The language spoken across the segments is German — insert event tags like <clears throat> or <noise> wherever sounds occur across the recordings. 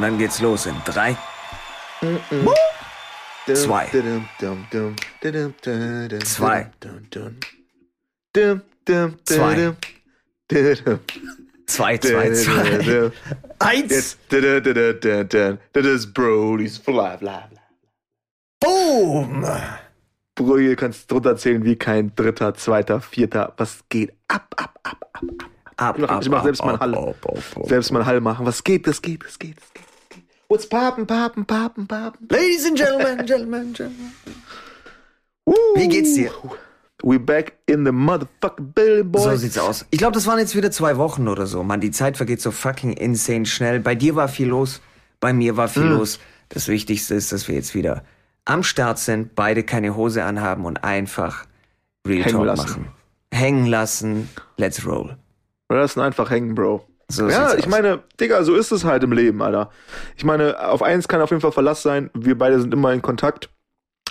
Und dann geht's los in drei, Zwei. Zwei. Zwei. zwei, zwei, zwei. Eins. Das ist Brody's Fly, bla, bla. Boom. Brody, du kannst drunter zählen wie kein dritter, zweiter, vierter. Was geht? Ab, ab, ab, ab, ab. Ab, Ich mach, ab, ich mach ab, selbst mal ab, Halle. ab, ab, ab. Selbst mal Hall machen. Was geht? Das geht, das geht, das geht. What's poppen, poppen, poppen, poppen? Ladies and Gentlemen, <laughs> Gentlemen, Gentlemen. Wie geht's dir? We back in the motherfucking building, boy. So sieht's aus. Ich glaube, das waren jetzt wieder zwei Wochen oder so. Mann, die Zeit vergeht so fucking insane schnell. Bei dir war viel los, bei mir war viel los. Das Wichtigste ist, dass wir jetzt wieder am Start sind, beide keine Hose anhaben und einfach Real Hängen Talk lassen. machen. Hängen lassen, let's roll. Wir lassen einfach hängen, Bro. So ja, ich aus. meine, Digga, so ist es halt im Leben, Alter. Ich meine, auf eins kann auf jeden Fall Verlass sein. Wir beide sind immer in Kontakt.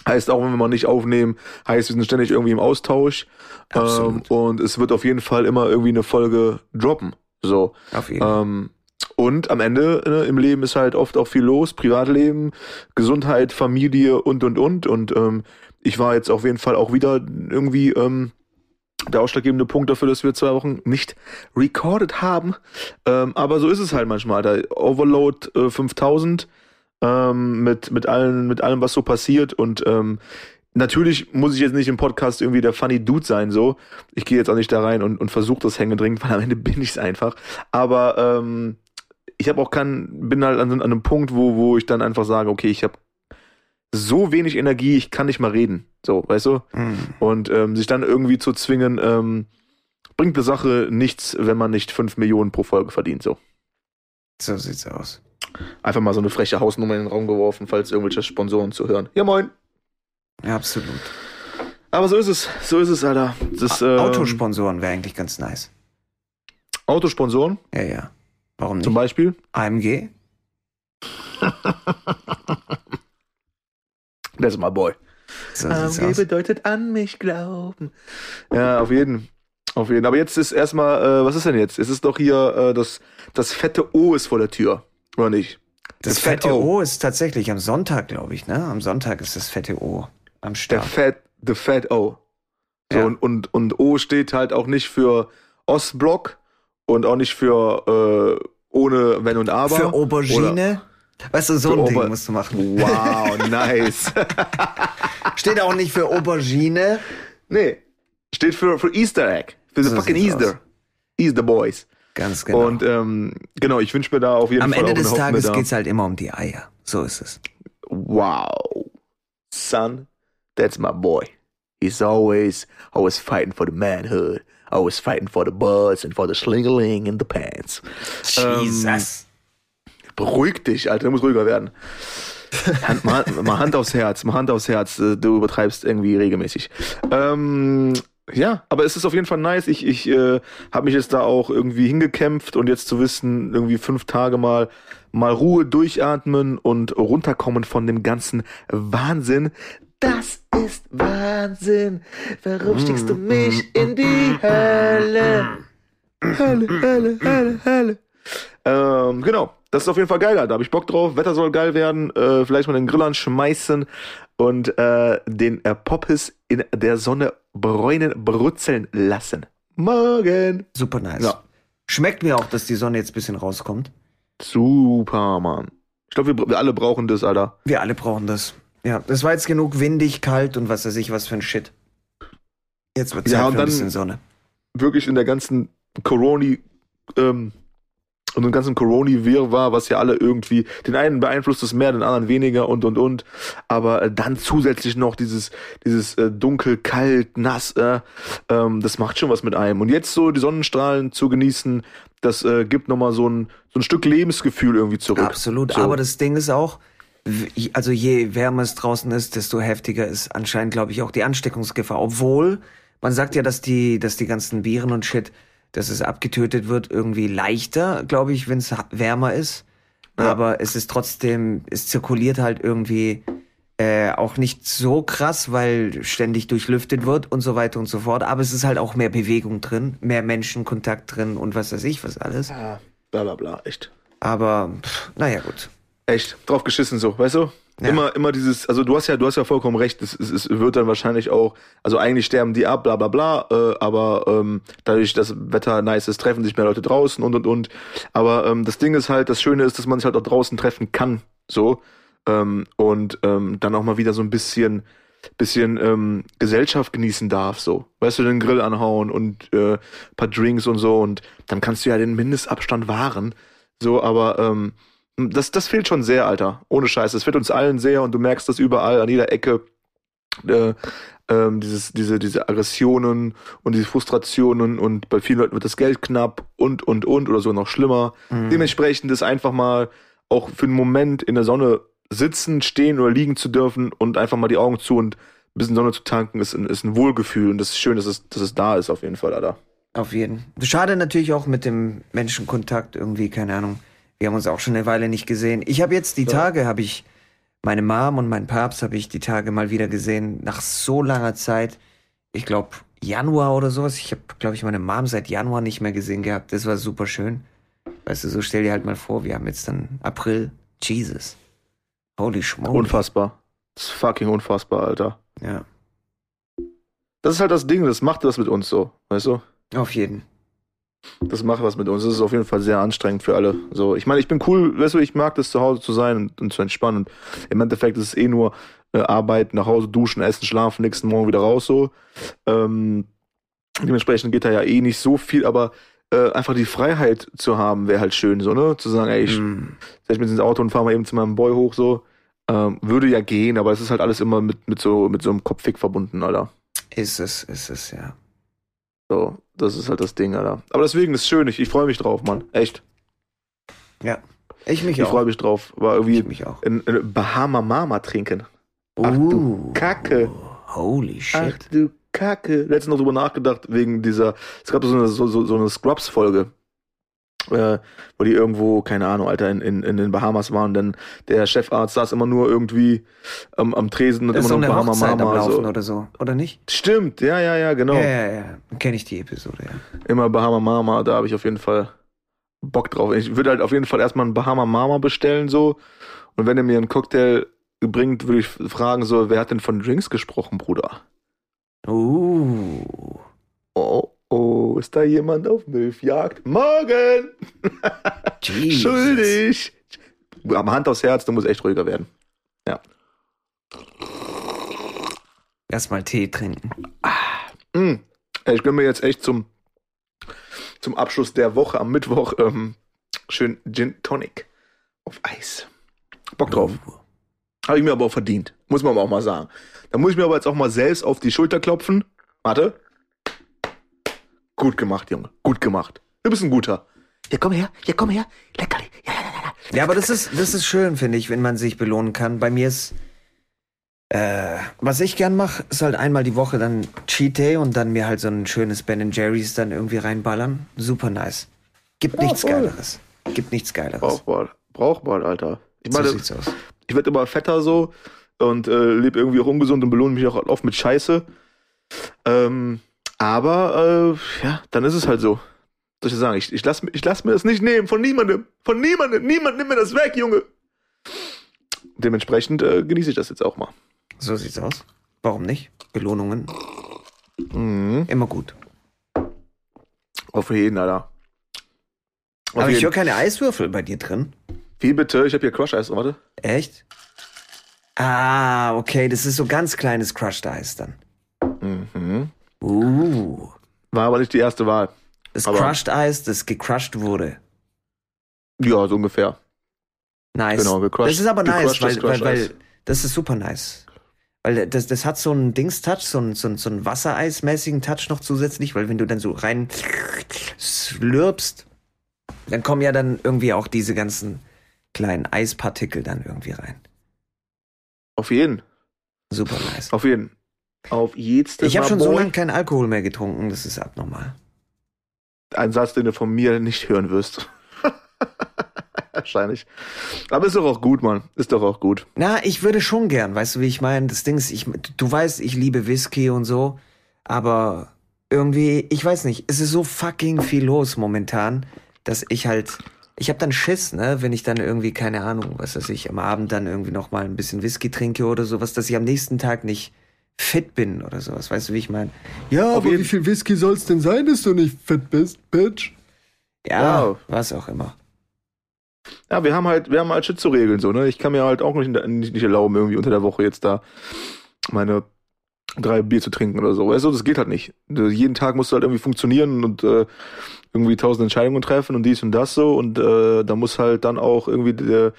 Heißt auch, wenn wir mal nicht aufnehmen, heißt, wir sind ständig irgendwie im Austausch. Ähm, und es wird auf jeden Fall immer irgendwie eine Folge droppen. So. Auf jeden Fall. Ähm, und am Ende ne, im Leben ist halt oft auch viel los, Privatleben, Gesundheit, Familie und und und. Und ähm, ich war jetzt auf jeden Fall auch wieder irgendwie ähm, der ausschlaggebende Punkt dafür, dass wir zwei Wochen nicht recorded haben. Ähm, aber so ist es halt manchmal. Da Overload äh, 5000 ähm, mit mit allen mit allem, was so passiert und ähm, Natürlich muss ich jetzt nicht im Podcast irgendwie der funny Dude sein, so. Ich gehe jetzt auch nicht da rein und, und versuche das Hängedringend, <laughs> weil am Ende bin ich es einfach. Aber ähm, ich habe auch keinen, bin halt an, an einem Punkt, wo, wo ich dann einfach sage, okay, ich habe so wenig Energie, ich kann nicht mal reden. So, weißt du? Mhm. Und ähm, sich dann irgendwie zu zwingen, ähm, bringt der Sache nichts, wenn man nicht 5 Millionen pro Folge verdient. So. So sieht's aus. Einfach mal so eine freche Hausnummer in den Raum geworfen, falls irgendwelche Sponsoren zuhören. Ja, moin. Ja, absolut. Aber so ist es. So ist es, Alter. Das, ähm, Autosponsoren wäre eigentlich ganz nice. Autosponsoren Ja, ja. Warum nicht? zum Beispiel. AMG? <laughs> Das ist my boy. So AMG aus. bedeutet an mich glauben. Ja, auf jeden. Auf jeden. Aber jetzt ist erstmal, äh, was ist denn jetzt? Es ist doch hier, äh, das, das fette O ist vor der Tür. Oder nicht? Das Das fette Fett O. O. ist tatsächlich am Sonntag, glaube ich, ne? Am Sonntag ist das fette O am Der Start. Fat, the Fat O. So, Ja. und, und, und O steht halt auch nicht für Ostblock und auch nicht für äh, ohne Wenn und Aber. Für Aubergine? Weißt du, so ein Ding musst du machen. Wow, <laughs> nice. Steht auch nicht für Aubergine. nee. Steht für, für Easter Egg. Für the So fucking sieht's Easter. Easter Boys. Ganz genau. Und ähm, genau, ich wünsche mir da auf jeden Am Fall Ende auch des Tages da, geht's halt immer um die Eier. So ist es. Wow. Son, that's my boy. He's always, always fighting for the manhood. Always fighting for the buzz and for the slingeling in the pants. Jesus. Beruhig dich, Alter, du musst ruhiger werden. <laughs> Hand, mal, mal Hand aufs Herz, mal Hand aufs Herz. äh, Du übertreibst irgendwie regelmäßig. Ähm, ja, aber es ist auf jeden Fall nice. Ich, ich äh, habe mich jetzt da auch irgendwie hingekämpft und jetzt zu wissen, irgendwie fünf Tage mal mal Ruhe durchatmen und runterkommen von dem ganzen Wahnsinn. Das ist Wahnsinn. Warum schickst du mich in die Hölle? Hölle, Hölle, Hölle, Hölle. Ähm, genau. Das ist auf jeden Fall geil, Alter. Da hab ich Bock drauf. Wetter soll geil werden. Äh, vielleicht mal den Grill anschmeißen und äh, den äh, Poppes in der Sonne bräunen, brutzeln lassen. Morgen. Super nice. Ja. Schmeckt mir auch, dass die Sonne jetzt ein bisschen rauskommt. Super, Mann. Ich glaube, wir, wir alle brauchen das, Alter. Wir alle brauchen das. Ja, das war jetzt genug windig, kalt und was weiß ich, was für ein Shit. Jetzt wird Zeit Ja, und für ein bisschen Sonne. Wirklich in der ganzen Coroni, ähm, und dem ganzen Coroni-Wirrwarr, was ja alle irgendwie, den einen beeinflusst es mehr, den anderen weniger und und und. Aber äh, dann zusätzlich noch dieses, dieses äh, dunkel, kalt, nass, äh, ähm, das macht schon was mit einem. Und jetzt so die Sonnenstrahlen zu genießen, das äh, gibt nochmal so ein, so ein Stück Lebensgefühl irgendwie zurück. Absolut. So. Aber das Ding ist auch, also je wärmer es draußen ist, desto heftiger ist anscheinend, glaube ich, auch die Ansteckungsgefahr. Obwohl, man sagt ja, dass die, dass die ganzen Viren und Shit, dass es abgetötet wird, irgendwie leichter, glaube ich, wenn es wärmer ist. Ja. Aber es ist trotzdem, es zirkuliert halt irgendwie äh, auch nicht so krass, weil ständig durchlüftet wird und so weiter und so fort. Aber es ist halt auch mehr Bewegung drin, mehr Menschenkontakt drin und was weiß ich, was alles. Ja, bla bla bla, echt. Aber, pff, naja, gut. Echt, drauf geschissen so, weißt du? Ja. Immer, immer dieses, also du hast ja, du hast ja vollkommen recht, es, es, es wird dann wahrscheinlich auch, also eigentlich sterben die ab, bla bla bla, äh, aber ähm, dadurch, dass Wetter nice ist, treffen sich mehr Leute draußen und und und. Aber ähm, das Ding ist halt, das Schöne ist, dass man sich halt auch draußen treffen kann, so. Ähm, und ähm, dann auch mal wieder so ein bisschen, bisschen ähm, Gesellschaft genießen darf, so. Weißt du, den Grill anhauen und äh, paar Drinks und so und dann kannst du ja den Mindestabstand wahren. So, aber ähm, das, das fehlt schon sehr, Alter. Ohne Scheiß. Das fehlt uns allen sehr und du merkst das überall an jeder Ecke. Äh, ähm, dieses, diese, diese Aggressionen und diese Frustrationen und bei vielen Leuten wird das Geld knapp und, und, und oder so noch schlimmer. Mhm. Dementsprechend ist einfach mal auch für einen Moment in der Sonne sitzen, stehen oder liegen zu dürfen und einfach mal die Augen zu und ein bisschen Sonne zu tanken, ist ein, ist ein Wohlgefühl und das ist schön, dass es, dass es da ist auf jeden Fall, Alter. Auf jeden. Schade natürlich auch mit dem Menschenkontakt irgendwie, keine Ahnung. Wir haben uns auch schon eine Weile nicht gesehen. Ich habe jetzt die Ja. Tage, habe ich meine Mom und mein Papst habe ich die Tage mal wieder gesehen nach so langer Zeit. Ich glaube Januar oder sowas. Ich habe, glaube ich, meine Mom seit Januar nicht mehr gesehen gehabt. Das war super schön. Weißt du, so stell dir halt mal vor, wir haben jetzt dann April. Jesus. Holy schmoly. Unfassbar. Das ist fucking unfassbar, Alter. Ja, Das ist halt das Ding, das macht was mit uns so, weißt du? auf jeden. Das macht was mit uns. Das ist auf jeden Fall sehr anstrengend für alle. So, ich meine, ich bin cool, weißt du, ich mag das zu Hause zu sein und, und zu entspannen. Und im Endeffekt ist es eh nur äh, Arbeit, nach Hause duschen, essen, schlafen, nächsten Morgen wieder raus so. Ähm, dementsprechend geht da ja eh nicht so viel, aber äh, einfach die Freiheit zu haben, wäre halt schön, so, ne? Zu sagen, ey, ich Mm. setz mich ins Auto und fahr mal eben zu meinem Boy hoch, so. Ähm, würde ja gehen, aber es ist halt alles immer mit, mit so, mit so einem Kopffick verbunden, Alter. Ist es, ist es, ja. So, das ist halt das Ding, Alter. Aber deswegen ist es schön, ich, ich freue mich drauf, Mann. Echt. Ja. Ich mich Ich auch. freue mich drauf. War irgendwie Ich mich auch. in, in Bahama Mama trinken. Ach du. Kacke. Holy shit. Ach du Kacke. Letztens noch drüber nachgedacht, wegen dieser, es gab so eine, so, so, so eine Scrubs-Folge. Äh, wo die irgendwo, keine Ahnung, Alter, in, in, in den Bahamas waren, denn der Chefarzt saß immer nur irgendwie am, am Tresen und Das immer nur Bahama Hochzeit am Mama. Laufen So. oder so, oder nicht? Stimmt, ja, ja, ja, genau. Ja, ja, ja. Kenne ich die Episode, ja. Immer Bahama Mama, da habe ich auf jeden Fall Bock drauf. Ich würde halt auf jeden Fall erstmal einen Bahama Mama bestellen, so. Und wenn er mir einen Cocktail bringt, würde ich fragen, so, wer hat denn von Drinks gesprochen, Bruder? Uh. Oh, oh, ist da jemand auf Milchjagd? Morgen! <laughs> Schuldig! Aber Hand aufs Herz, du musst echt ruhiger werden. Erstmal Tee trinken. Mm. Ich gönne mir jetzt echt zum, zum Abschluss der Woche am Mittwoch ähm, schön Gin Tonic auf Eis. Bock drauf. Habe ich mir aber auch verdient. Muss man aber auch mal sagen. Da muss ich mir aber jetzt auch mal selbst auf die Schulter klopfen. Warte. Gut gemacht, Junge. Gut gemacht. Du bist ein guter. Ja, komm her. Ja, komm her. Leckerli. Ja, ja, ja, ja. Ja, aber das ist, das ist schön, finde ich, wenn man sich belohnen kann. Bei mir ist, äh, was ich gern mache, ist halt einmal die Woche dann Cheat Day und dann mir halt so ein schönes Ben Jerry's dann irgendwie reinballern. Super nice. Gibt Ja, nichts voll. Geileres. Gibt nichts Geileres. Brauchbar. Brauchbar, Alter. Ich so meine, sieht's aus. ich werde immer fetter so und äh, lebe irgendwie auch ungesund und belohne mich auch oft mit Scheiße. Ähm, aber äh, ja, dann ist es halt so. Soll ich sagen, ich, ich lasse ich lass mir das nicht nehmen von niemandem. Von niemandem. Niemand nimmt mir das weg, Junge. Dementsprechend äh, genieße ich das jetzt auch mal. So sieht's aus. Warum nicht? Belohnungen. Mhm. Immer gut. Auf jeden, Alter. Auf Aber ich höre keine Eiswürfel bei dir drin. Wie bitte? Ich habe hier Crush Eis. Warte. Echt? Ah, okay, das ist so ganz kleines Crushed Eis dann. Mhm. Uh. War aber nicht die erste Wahl. Das Aber- Crushed Eis, das gecrushed wurde. Ja, so ungefähr. Nice. Genau, gecrushed- das ist aber nice, weil, weil, weil das ist super nice. Weil das, das hat so einen Dings-Touch, so einen, so einen, so einen Wassereismäßigen Touch noch zusätzlich, weil wenn du dann so rein slurpst, dann kommen ja dann irgendwie auch diese ganzen kleinen Eispartikel dann irgendwie rein. Auf jeden. Super nice. Auf jeden. Auf jedes Ich habe schon so lange keinen Alkohol mehr getrunken, das ist abnormal. Ein Satz, den du von mir nicht hören wirst. <laughs> Wahrscheinlich. Aber ist doch auch gut, Mann. Ist doch auch gut. Na, ich würde schon gern, weißt du, wie ich meine? Das Ding ist, ich, du weißt, ich liebe Whisky und so, aber irgendwie, ich weiß nicht, es ist so fucking viel los momentan, dass ich halt ich habe dann Schiss, ne, wenn ich dann irgendwie, keine Ahnung, was weiß ich, am Abend dann irgendwie noch mal ein bisschen Whisky trinke oder sowas, dass ich am nächsten Tag nicht fit bin oder sowas. Weißt du, wie ich meine? Ja, aber wie viel Whisky soll's denn sein, dass du nicht fit bist, Bitch? Ja, wow. was auch immer. Ja, wir haben halt, wir haben halt Shit zu regeln, so, ne? Ich kann mir halt auch nicht, nicht, nicht erlauben, irgendwie unter der Woche jetzt da meine drei Bier zu trinken oder so. Weißt du, das geht halt nicht. Jeden Tag musst du halt irgendwie funktionieren und äh, irgendwie tausend Entscheidungen treffen und dies und das so und äh, da muss halt dann auch irgendwie der,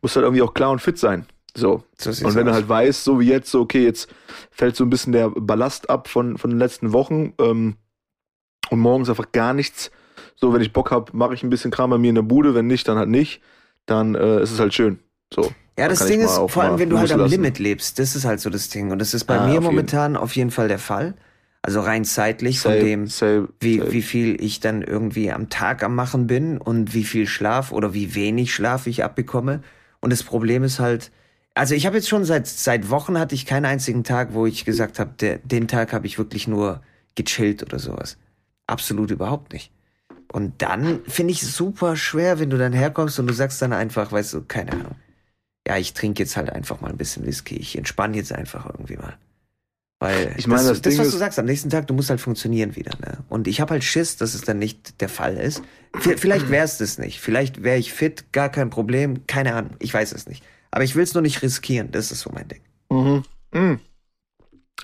muss halt irgendwie auch klar und fit sein. So. und wenn du halt weißt, so wie jetzt, so okay, jetzt fällt so ein bisschen der Ballast ab von von den letzten Wochen ähm, und morgens einfach gar nichts. So, wenn ich Bock hab, mache ich ein bisschen Kram bei mir in der Bude, wenn nicht, dann halt nicht. Dann äh, ist es halt schön. So. Ja, das Ding ist, vor allem wenn du halt am Limit lebst, das ist halt so das Ding. Und das ist bei ah, mir auf momentan jeden. auf jeden Fall der Fall. Also rein zeitlich same, von dem, same, wie, same. wie viel ich dann irgendwie am Tag am Machen bin und wie viel Schlaf oder wie wenig Schlaf ich abbekomme. Und das Problem ist halt, also ich habe jetzt schon seit seit Wochen hatte ich keinen einzigen Tag, wo ich gesagt habe, den Tag habe ich wirklich nur gechillt oder sowas. Absolut überhaupt nicht. Und dann finde ich es super schwer, wenn du dann herkommst und du sagst dann einfach, weißt du, keine Ahnung. Ja, ich trinke jetzt halt einfach mal ein bisschen Whisky. Ich entspanne jetzt einfach irgendwie mal. Weil ich meine, das, das, das was du sagst, am nächsten Tag, du musst halt funktionieren wieder. Ne? Und ich habe halt Schiss, dass es dann nicht der Fall ist. Vielleicht wäre es das nicht. Vielleicht wäre ich fit, gar kein Problem. Keine Ahnung, ich weiß es nicht. Aber ich will es nur nicht riskieren. Das ist so mein Ding. Mhm. Mhm.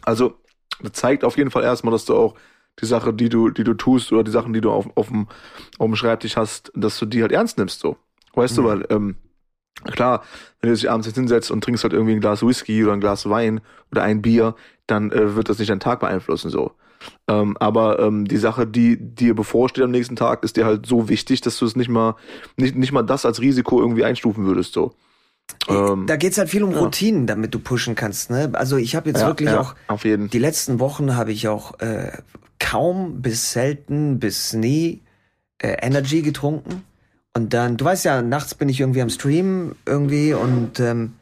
Also, das zeigt auf jeden Fall erstmal, dass du auch die Sache, die du, die du tust oder die Sachen, die du auf, auf, dem, auf dem Schreibtisch hast, dass du die halt ernst nimmst. So, weißt mhm. du, weil ähm, Klar, wenn du dich abends jetzt hinsetzt und trinkst halt irgendwie ein Glas Whisky oder ein Glas Wein oder ein Bier, dann äh, wird das nicht deinen Tag beeinflussen so. Ähm, aber ähm, die Sache, die dir bevorsteht am nächsten Tag, ist dir halt so wichtig, dass du es nicht mal nicht, nicht mal das als Risiko irgendwie einstufen würdest so. Ähm, da geht's halt viel um ja. Routinen, damit du pushen kannst. Ne? Also ich habe jetzt ja, wirklich ja, auch auf jeden. die letzten Wochen habe ich auch äh, kaum bis selten bis nie äh, Energy getrunken. Und dann, du weißt ja, nachts bin ich irgendwie am Stream irgendwie und ähm,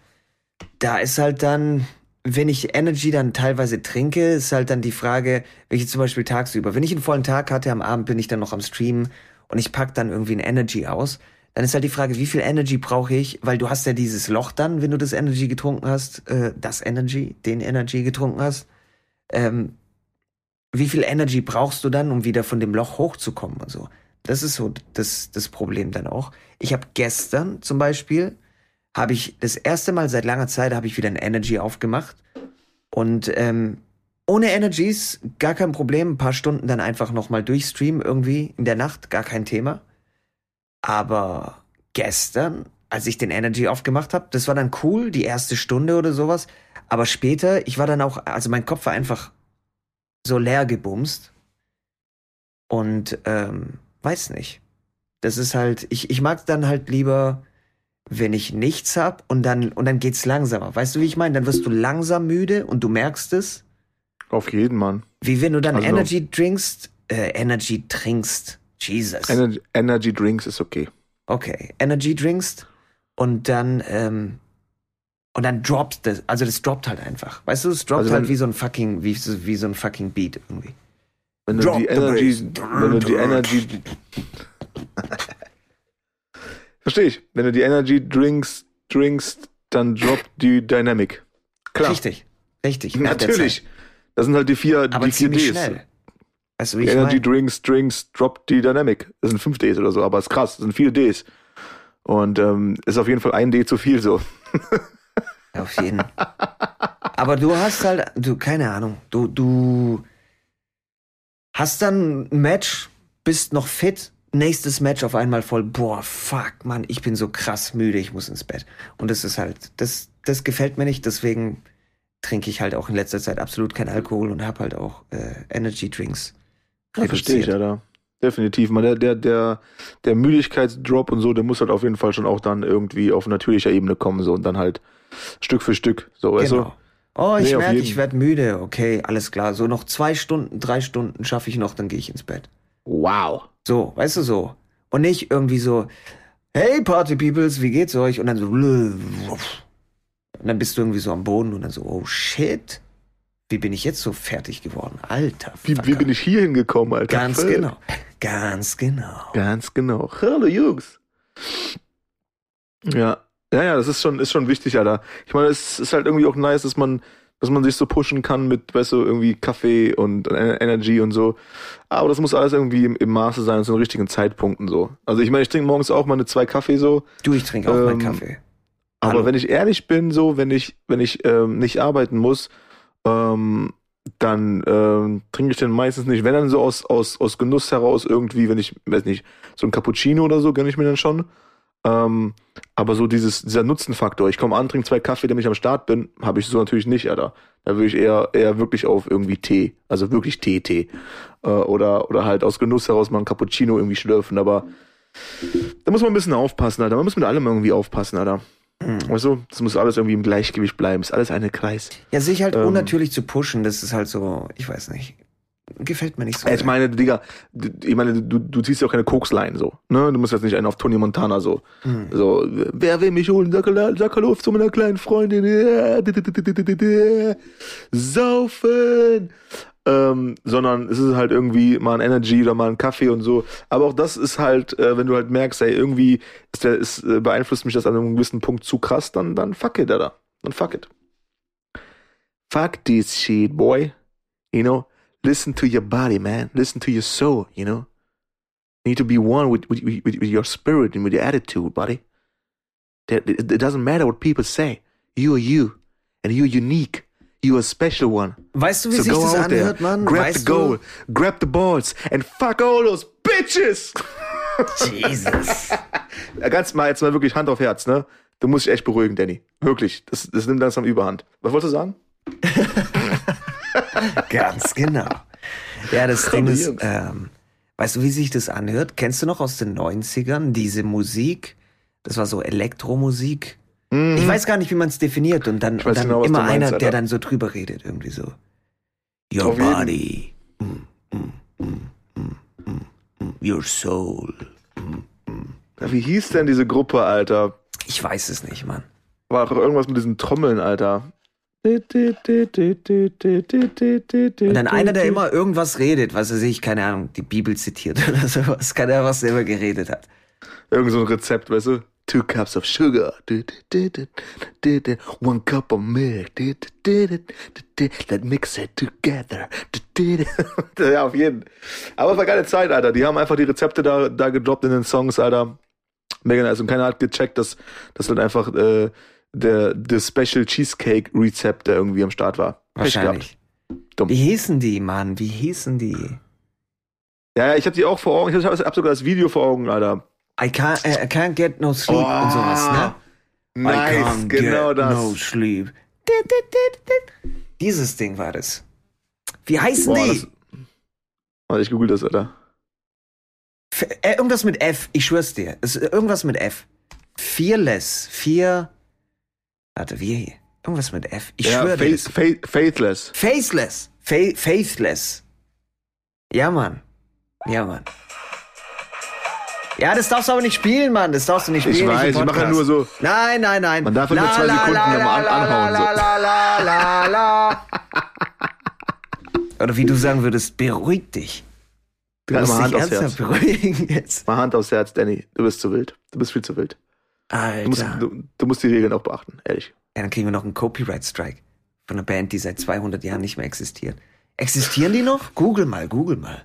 da ist halt dann, wenn ich Energy dann teilweise trinke, ist halt dann die Frage, welche zum Beispiel tagsüber. Wenn ich einen vollen Tag hatte, am Abend bin ich dann noch am Stream und ich pack dann irgendwie ein Energy aus, dann ist halt die Frage, wie viel Energy brauche ich, weil du hast ja dieses Loch dann, wenn du das Energy getrunken hast, äh, das Energy, den Energy getrunken hast. Ähm, wie viel Energy brauchst du dann, um wieder von dem Loch hochzukommen und so? Das ist so das, das Problem dann auch. Ich habe gestern zum Beispiel, habe ich das erste Mal seit langer Zeit, habe ich wieder ein Energy aufgemacht. Und ähm, ohne Energies, gar kein Problem. Ein paar Stunden dann einfach nochmal durchstreamen irgendwie in der Nacht, gar kein Thema. Aber gestern, als ich den Energy aufgemacht habe, das war dann cool, die erste Stunde oder sowas. Aber später, ich war dann auch, also mein Kopf war einfach so leer gebumst. Und ähm, weiß nicht. Das ist halt, ich, ich mag dann halt lieber, wenn ich nichts hab und dann, und dann geht's langsamer. Weißt du, wie ich meine? Dann wirst du langsam müde und du merkst es. Auf jeden, Mann. Wie wenn du dann also, Energy drinkst, äh, Energy trinkst. Jesus. Energy, Energy Drinks ist okay. Okay. Energy drinkst und dann, ähm, und dann droppt das, also das droppt halt einfach. Weißt du, es droppt also halt wie so ein fucking, wie, wie so ein fucking Beat irgendwie. Wenn du die Energy, wenn du die Energy, verstehe ich. Wenn du die Energy Drinks drinkst, dann droppt die Dynamic. Klar. Richtig, richtig. Natürlich. Das sind halt die vier, Aber die vier Ds. Schnell. Die ich Energy mein? Drinks, Drinks, drop die Dynamic. Das sind fünf Ds oder so, aber ist krass. Das sind vier Ds. Und ähm, ist auf jeden Fall ein D zu viel so. <laughs> auf jeden. Aber du hast halt, du, keine Ahnung, du, du, Hast dann ein Match, bist noch fit, nächstes Match auf einmal voll, boah, fuck, Mann, ich bin so krass müde, ich muss ins Bett. Und das ist halt, das, das gefällt mir nicht, deswegen trinke ich halt auch in letzter Zeit absolut kein Alkohol und habe halt auch äh, Energy Drinks. Verstehe ich, ja, da. Definitiv. Man, der, der, der, der Müdigkeitsdrop und so, der muss halt auf jeden Fall schon auch dann irgendwie auf natürlicher Ebene kommen, so und dann halt Stück für Stück, so, genau. weißt du? Oh, ich nee, merke, ich werde müde. Okay, alles klar. So noch zwei Stunden, drei Stunden schaffe ich noch, dann gehe ich ins Bett. Wow. So, weißt du so. Und nicht irgendwie so, hey Party Peoples, wie geht's euch? Und dann so, <laughs> und dann bist du irgendwie so am Boden und dann so, oh shit. Wie bin ich jetzt so fertig geworden? Alter. Wie, wie bin ich hier hingekommen, Alter? Ganz Fuck. genau. Ganz genau. Ganz genau. Hallo Jungs. Ja. Ja, ja, das ist schon, ist schon wichtig, Alter. Ich meine, es ist halt irgendwie auch nice, dass man, dass man sich so pushen kann mit, weißt du, irgendwie Kaffee und Ener- Energy und so. Aber das muss alles irgendwie im, im Maße sein, zu den richtigen Zeitpunkten so. Also ich meine, ich trinke morgens auch meine zwei Kaffee so. Du, ich trinke auch meinen Ähm, Kaffee. Aber Hallo. wenn ich ehrlich bin, so, wenn ich, wenn ich ähm, nicht arbeiten muss, ähm, dann ähm, trinke ich den meistens nicht. Wenn dann so aus, aus, aus Genuss heraus irgendwie, wenn ich, weiß nicht, so ein Cappuccino oder so, gönne ich mir dann schon. Ähm, aber so dieses, dieser Nutzenfaktor, ich komme an, trinke zwei Kaffee, damit ich am Start bin, habe ich so natürlich nicht, Alter. Da würde ich eher, eher wirklich auf irgendwie Tee, also wirklich Tee, Tee. Äh, oder, oder halt aus Genuss heraus mal ein Cappuccino irgendwie schlürfen, aber da muss man ein bisschen aufpassen, Alter. Man muss mit allem irgendwie aufpassen, Alter. Weißt du, das muss alles irgendwie im Gleichgewicht bleiben. Ist alles eine Kreis. Ja, sich halt ähm, unnatürlich zu pushen, das ist halt so, ich weiß nicht. Gefällt mir nicht so. Ich meine, Digga, du- ich meine, du, du ziehst ja auch keine Koksline so. Ne? Du musst jetzt nicht einen auf Tony Montana so. Hm. So, wer will mich holen? Hallo zu meiner kleinen Freundin. Saufen! Ähm, sondern es ist halt irgendwie mal ein Energy oder mal ein Kaffee und so. Aber auch das ist halt, äh, wenn du halt merkst, ey, irgendwie ist der, ist, äh, beeinflusst mich das an einem gewissen Punkt zu krass, dann, dann fuck it, Alter. Dann fuck it. Fuck this shit, boy. You know, listen to your body, man. Listen to your soul, you know. You need to be one with, with, with, with your spirit and with your attitude, buddy. It, doesn't matter what people say. You are you. And you're unique. You're a special one. Weißt du, wie So sich go das out there, anhört, Mann? grab weißt the goal, grab the balls, and fuck all those bitches. Du? Jesus. <laughs> Ganz mal, jetzt mal wirklich Hand auf Herz, ne? Du musst dich echt beruhigen, Danny. Wirklich. Das, das nimmt langsam Überhand. Was wolltest du sagen? <laughs> <laughs> Ganz genau. Ja, das Ding ist, ähm, weißt du, wie sich das anhört? Kennst du noch aus den 90ern diese Musik? Das war so Elektromusik. Ich weiß gar nicht, wie man es definiert. Und dann, Mhm. Und dann genau, immer meinst, einer, der Alter. dann so drüber redet, irgendwie so. Your Auf body, mm, mm, mm, mm, mm, mm, your soul. Ja, wie hieß denn diese Gruppe, Alter? Ich weiß es nicht, Mann. War auch irgendwas mit diesen Trommeln, Alter. Und dann einer, der immer irgendwas redet, was er sich, keine Ahnung, die Bibel zitiert <laughs> oder sowas. Keine Ahnung, was immer geredet hat. Irgend so ein Rezept, weißt du? Two cups of sugar. One cup of milk. Let mix it together. <laughs> ja, auf jeden. Aber es war geile Zeit, Alter. Die haben einfach die Rezepte da, da gedroppt in den Songs, Alter. Mega nice. Und keiner hat gecheckt, dass das halt einfach äh, der, der Special Cheesecake Rezept, der irgendwie am Start war. Wahrscheinlich. Dumm. Wie hießen die, Mann? Wie hießen die? Ja, ich hab die auch vor Augen. Ich hab, hab sogar das Video vor Augen, Alter. I can't, I can't get no sleep und sowas, ne? I Oh, Nice, genau das. no sleep. Dieses Ding war das. Wie heißen Boah, die? das, Warte, ich google das, Alter. F äh, irgendwas mit F, ich schwör's dir. Es ist irgendwas mit F. Fearless. Fear. Warte, wie? Irgendwas mit F. Ich ja, schwöre dir. faith, faith, Faithless. Faceless. Fa faithless. Ja, Mann. Ja, Mann. Ja, das darfst du aber nicht spielen, Mann. Das darfst du nicht Ich spielen. im weiß, ich mache ja nur so. Nein, nein, nein. Man darf ja nur zwei la, Sekunden la, an- la, anhauen, La, so. la, la, la, la. Oder wie du sagen würdest, beruhig dich. Du Ja, musst dich Hand ernsthaft beruhigen jetzt. Mal Hand aufs Herz, Danny. Du bist zu wild. Du bist viel zu wild. Du musst, Alter. du, du musst die Regeln auch beachten, ehrlich. Ja, dann kriegen wir noch einen Copyright-Strike von einer Band, die seit 200 Jahren nicht mehr existiert. Existieren die noch? Google mal, Google mal.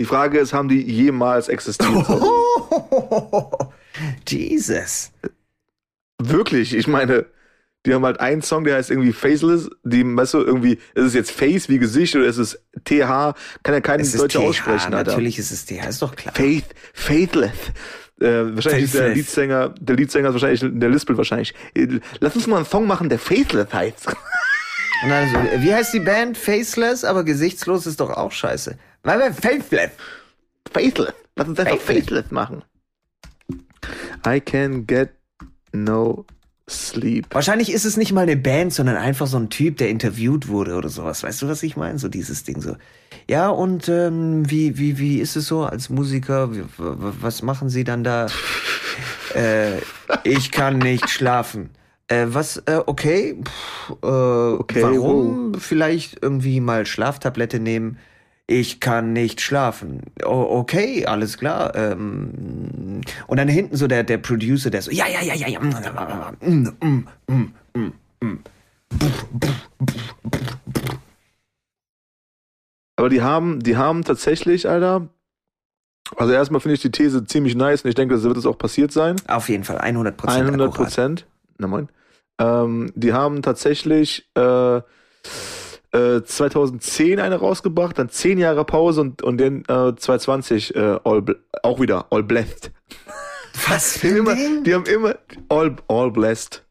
Die Frage ist, haben die jemals existiert? <laughs> Jesus. Wirklich, ich meine, die haben halt einen Song, der heißt irgendwie Faceless. Die, weißt du, irgendwie, ist es jetzt Face wie Gesicht oder ist es TH? Kann ja kein Es ist Deutscher aussprechen, Alter. natürlich ist es TH, ist doch klar. Faith, Faithless. Äh, wahrscheinlich ist der. Leadsänger, der Leadsänger ist wahrscheinlich, der lispelt wahrscheinlich. Äh, Lass uns mal einen Song machen, der Faithless heißt. <laughs> Und dann so, wie heißt die Band? Faceless, aber gesichtslos ist doch auch scheiße. Weil wir Faceless. Faithless. Lass uns einfach Faithless. Faithless machen. I can get no sleep. Wahrscheinlich ist es nicht mal eine Band, sondern einfach so ein Typ, der interviewt wurde oder sowas. Weißt du, was ich meine? So dieses Ding so. Ja, und ähm, wie, wie, wie ist es so als Musiker? Wie, was machen Sie dann da? <laughs> äh, ich kann nicht schlafen. Äh, was, äh, okay, Pff, äh, Okay, warum? Vielleicht irgendwie mal Schlaftablette nehmen. Ich kann nicht schlafen. O okay, alles klar. Ähm, und dann hinten so der, der Producer, der so, ja, ja, ja, ja, ja. mm, mm, mm, mm, mm. Aber die haben, die haben tatsächlich, Alter. Also erstmal finde ich die These ziemlich nice und ich denke, das wird es auch passiert sein. Auf jeden Fall, 100 Prozent. 100 Prozent. Na moin. Ähm, die haben tatsächlich äh, äh, 2010 eine rausgebracht, dann 10 Jahre Pause und, und dann äh, 2020 äh, all, auch wieder All Blessed. Was <laughs> Die, für haben ein immer, die haben immer All, all Blessed.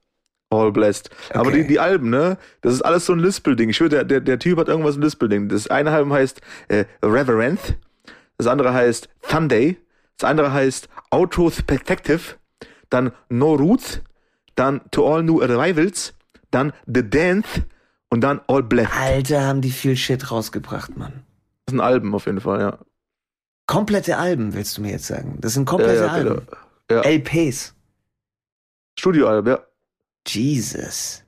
All Blessed. Aber Okay. die, die Alben, ne? Das ist alles so ein Lispelding. Ich schwöre, der, der, der Typ hat irgendwas ein Lispelding. Das eine Album heißt äh, Reverend. Das andere heißt Sunday. Das andere heißt Autospectative. Dann No Roots. Dann To All New Arrivals. Dann The Dance. Und dann All Blessed. Alter, haben die viel Shit rausgebracht, Mann. Das ein Album auf jeden Fall, ja. Komplette Alben, willst du mir jetzt sagen? Das sind Ja, komplette ja, Alben. ja. ja. LPs. Studioalben, ja. Jesus.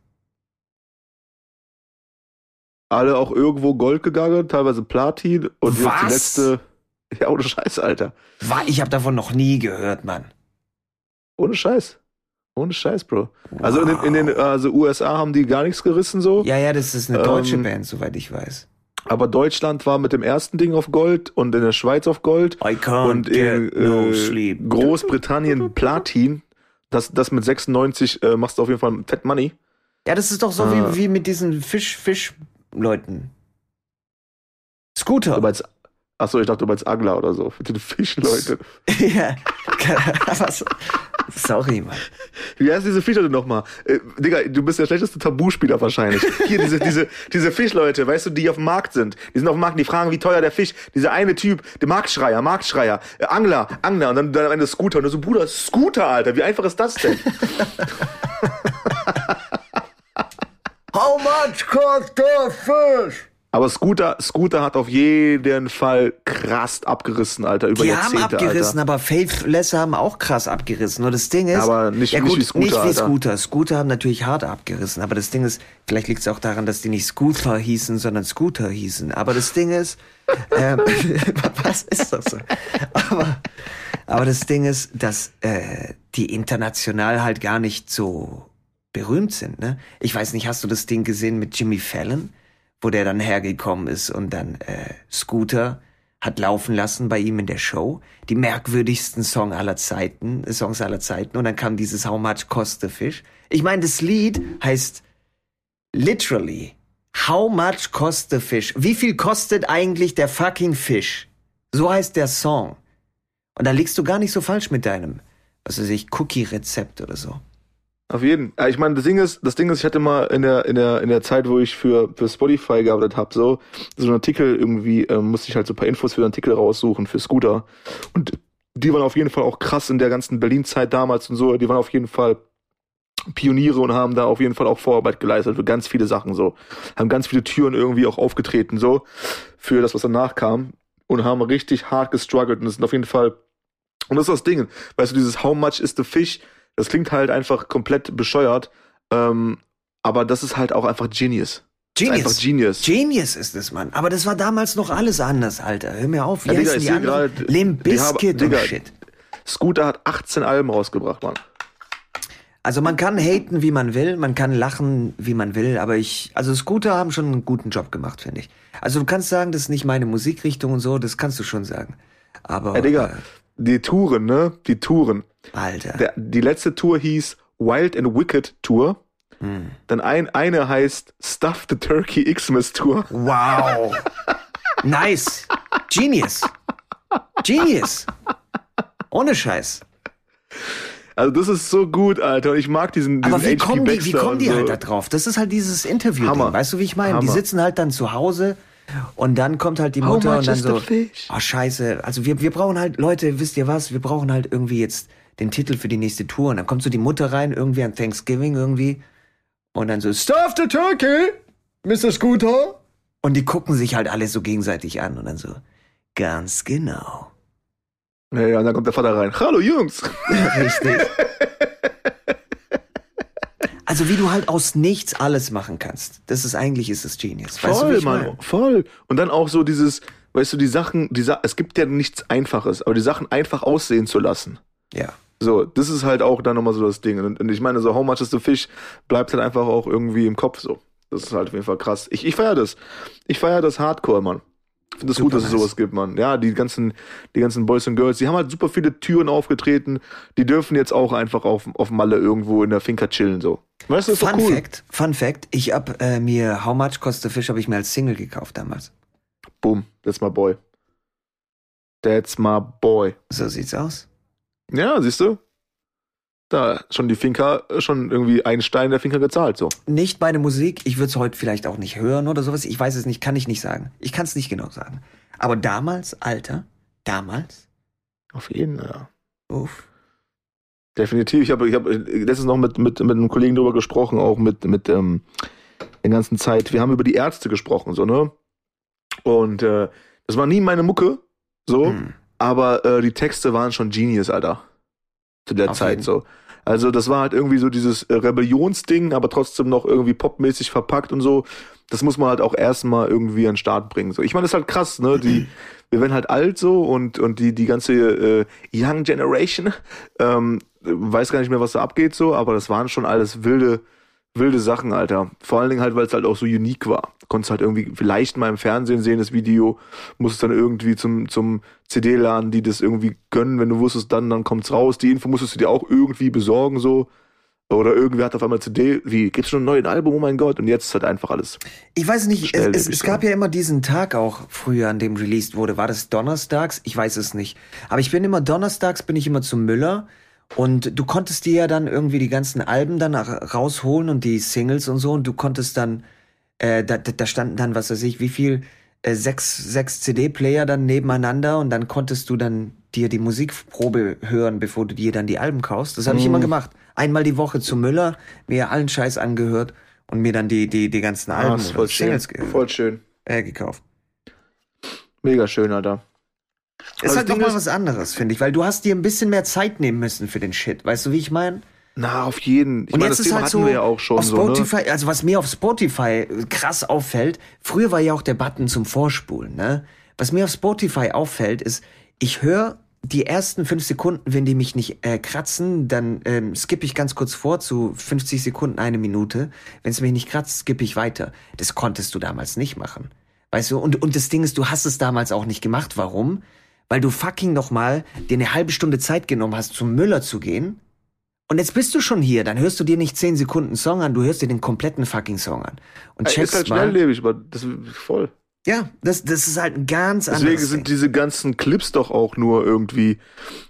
Alle auch irgendwo Gold gegangen, teilweise Platin. Und jetzt Was? die letzte. Ja, ohne Scheiß, Alter. Ich habe davon noch nie gehört, Mann. Ohne Scheiß. Ohne Scheiß, Bro. Also in den, in den also USA haben die gar nichts gerissen so. Ja, ja, das ist eine deutsche Ähm, Band, soweit ich weiß. Aber Deutschland war mit dem ersten Ding auf Gold und in der Schweiz auf Gold. I can't Und in get no äh, sleep. Großbritannien Platin. Das, das mit 96 äh, machst du auf jeden Fall Fat Money. Ja, das ist doch so Ah. wie, wie mit diesen Fisch, Fisch-Leuten. Scooter. Aber als, achso, ich dachte, du meinst Angler oder so. <laughs> Für die Fischleute. <laughs> ja. <laughs> Was? Sorry, Mann. Wie heißt diese Fischleute nochmal? Äh, Digga, du bist der schlechteste Tabuspieler wahrscheinlich. Hier, diese, diese, diese Fischleute, weißt du, die auf dem Markt sind. Die sind auf dem Markt, die fragen, wie teuer der Fisch. Dieser eine Typ, der Marktschreier, Marktschreier, äh, Angler, Angler und dann, dann am Ende Scooter. Und du so, Bruder, Scooter, Alter, wie einfach ist das denn? <laughs> How much cost the fish? Aber Scooter, Scooter hat auf jeden Fall krass abgerissen, Alter, über Die haben Jahrzehnte, abgerissen, Alter. aber Faithless haben auch krass abgerissen. Nur das Ding ist. Aber nicht- ja, nicht gut, wie Scooter, Nicht wie Alter. Scooter. Scooter haben natürlich hart abgerissen. Aber das Ding ist, vielleicht liegt es auch daran, dass die nicht Scooter hießen, sondern Scooter hießen. Aber das Ding ist, <laughs> ähm, <laughs> was ist das so? Aber, aber das Ding ist, dass äh, die international halt gar nicht so berühmt sind. Ne? Ich weiß nicht, hast du das Ding gesehen mit Jimmy Fallon, wo der dann hergekommen ist und dann äh, Scooter hat laufen lassen bei ihm in der Show, die merkwürdigsten Song aller Zeiten, äh, Songs aller Zeiten und dann kam dieses How much cost the fish? Ich meine, das Lied heißt literally How much cost the fish? Wie viel kostet eigentlich der fucking Fisch? So heißt der Song. Und da liegst du gar nicht so falsch mit deinem, was weiß ich, Cookie-Rezept oder so. Auf jeden. Ja, ich meine, das Ding ist, das Ding ist, ich hatte mal in der in der in der Zeit, wo ich für für Spotify gearbeitet habe, so so ein Artikel irgendwie ähm, musste ich halt so ein paar Infos für den Artikel raussuchen für Scooter und die waren auf jeden Fall auch krass in der ganzen Berlin-Zeit damals und so. Die waren auf jeden Fall Pioniere und haben da auf jeden Fall auch Vorarbeit geleistet für ganz viele Sachen so. Haben ganz viele Türen irgendwie auch aufgetreten so für das, was danach kam und haben richtig hart gestruggelt und das sind auf jeden Fall und das ist das Ding, weißt du, dieses How much is the fish, das klingt halt einfach komplett bescheuert, ähm, aber das ist halt auch einfach Genius. Genius. Genius. Genius ist es, Mann. Aber das war damals noch alles anders, Alter. Hör mir auf. Wie Ja, Digga, die anderen? grad, Limp Bizkit und Shit. Scooter hat 18 Alben rausgebracht, Mann. Also man kann haten, wie man will, man kann lachen, wie man will, aber ich, also Scooter haben schon einen guten Job gemacht, finde ich. Also du kannst sagen, das ist nicht meine Musikrichtung und so, das kannst du schon sagen. Aber, Ja, Digga, die Touren, ne? Die Touren. Alter. Der, die letzte Tour hieß Wild and Wicked Tour. Hm. Dann ein, eine heißt Stuff the Turkey Xmas Tour. Wow. nice. Genius. Genius. Ohne Scheiß. Also das ist so gut, Alter. Und ich mag diesen, diesen Aber wie HP kommen die, wie kommen die so. halt da drauf? Das ist halt dieses Interview-Ding, Hammer. weißt du, wie ich meine? Die sitzen halt dann zu Hause und dann kommt halt die Mutter und dann so, oh scheiße, also wir, wir brauchen halt, Leute, wisst ihr was, wir brauchen halt irgendwie jetzt den Titel für die nächste Tour und dann kommt so die Mutter rein, irgendwie an Thanksgiving irgendwie und dann so, Stuff the Turkey! Mr. Scooter? Und die gucken sich halt alle so gegenseitig an und dann so, ganz genau. Ja, ja, und dann kommt der Vater rein. Hallo Jungs. <laughs> Richtig. Also wie du halt aus nichts alles machen kannst. Das ist eigentlich ist es Genius. Weißt du, Voll, Mann, voll. Und dann auch so dieses, weißt du, die Sachen, die Sa es gibt ja nichts Einfaches, aber die Sachen einfach aussehen zu lassen. Ja. So, das ist halt auch dann nochmal so das Ding. Und, und ich meine, so How Much is the Fish bleibt halt einfach auch irgendwie im Kopf so. Das ist halt auf jeden Fall krass. Ich, ich feiere das. Ich feiere das Hardcore, Mann. Ich finde es Super gut, dass es nice. sowas gibt, Mann. Ja, die ganzen, die ganzen Boys und Girls, die haben halt super viele Türen aufgetreten. Die dürfen jetzt auch einfach auf, auf Malle irgendwo in der Finca chillen, so. Weißt du, das ist Fun cool. Fact, Fun Fact, ich hab äh, mir How Much Cost the Fish habe ich mir als Single gekauft damals. Boom, that's my boy. That's my boy. So sieht's aus. Ja, siehst du? Da, schon die Finca, schon irgendwie einen Stein der Finca gezahlt, so. Nicht meine Musik, ich würde es heute vielleicht auch nicht hören oder sowas. Ich weiß es nicht, kann ich nicht sagen. Ich kann es nicht genau sagen. Aber damals, Alter, damals, Auf jeden, ja. uff. Definitiv. Ich habe ich hab letztens noch mit, mit, mit einem Kollegen drüber gesprochen, auch mit, mit ähm, der ganzen Zeit. Wir haben über die Ärzte gesprochen, so, ne? Und äh, das war nie meine Mucke, so, Hm. Aber äh, die Texte waren schon Genius, Alter. Zu der Auf Zeit jeden. so. Also das war halt irgendwie so dieses äh, Rebellionsding, aber trotzdem noch irgendwie popmäßig verpackt und so. Das muss man halt auch erstmal irgendwie an den Start bringen. So, ich meine, das ist halt krass, ne? Die, <clears throat> wir werden halt alt so und und die die ganze äh, Young Generation <laughs> ähm, weiß gar nicht mehr, was da abgeht so, aber das waren schon alles wilde wilde Sachen, Alter. Vor allen Dingen halt, weil es halt auch so unique war. Konntest halt irgendwie vielleicht mal im Fernsehen sehen, das Video, musstest dann irgendwie zum, zum CD-Laden, die das irgendwie gönnen, wenn du wusstest, dann, dann kommt's raus. Die Info musstest du dir auch irgendwie besorgen, so. Oder irgendwer hat auf einmal CD, wie, gibt's schon ein neues Album, oh mein Gott, und jetzt ist halt einfach alles. Ich weiß nicht, es, es, es gab ja immer diesen Tag auch früher, an dem released wurde. War das donnerstags? Ich weiß es nicht. Aber ich bin immer donnerstags, bin ich immer zum Müller. Und du konntest dir ja dann irgendwie die ganzen Alben dann rausholen und die Singles und so. Und du konntest dann, äh, da, da standen dann, was weiß ich, wie viel, äh, sechs, sechs CD-Player dann nebeneinander. Und dann konntest du dann dir die Musikprobe hören, bevor du dir dann die Alben kaufst. Das habe ich Mhm. immer gemacht. Einmal die Woche zum Müller, mir allen Scheiß angehört und mir dann die, die, die ganzen Ah, Alben oder voll schön. Singles Voll schön. äh, gekauft. Mega schön, Alter. Ist das halt nochmal was anderes, finde ich, weil du hast dir ein bisschen mehr Zeit nehmen müssen für den Shit. Weißt du, wie ich meine? Na, auf jeden. Ich Und meine, jetzt das ist Thema halt so wir ja auch schon auf so, ne? Spotify, also was mir auf Spotify krass auffällt, früher war ja auch der Button zum Vorspulen, ne? Was mir auf Spotify auffällt, ist, ich höre die ersten fünf Sekunden, wenn die mich nicht äh, kratzen, dann ähm, skippe ich ganz kurz vor zu 50 Sekunden, eine Minute. Wenn es mich nicht kratzt, skippe ich weiter. Das konntest du damals nicht machen. Weißt du, und, und das Ding ist, du hast es damals auch nicht gemacht. Warum? Weil du fucking nochmal dir eine halbe Stunde Zeit genommen hast, zum Müller zu gehen. Und jetzt bist du schon hier, dann hörst du dir nicht 10 Sekunden Song an, du hörst dir den kompletten fucking Song an. Und Ey, Ist halt mal. schnelllebig, aber das ist voll. Ja, das, das ist halt ein ganz Deswegen anderes sind Ding. diese ganzen Clips doch auch nur irgendwie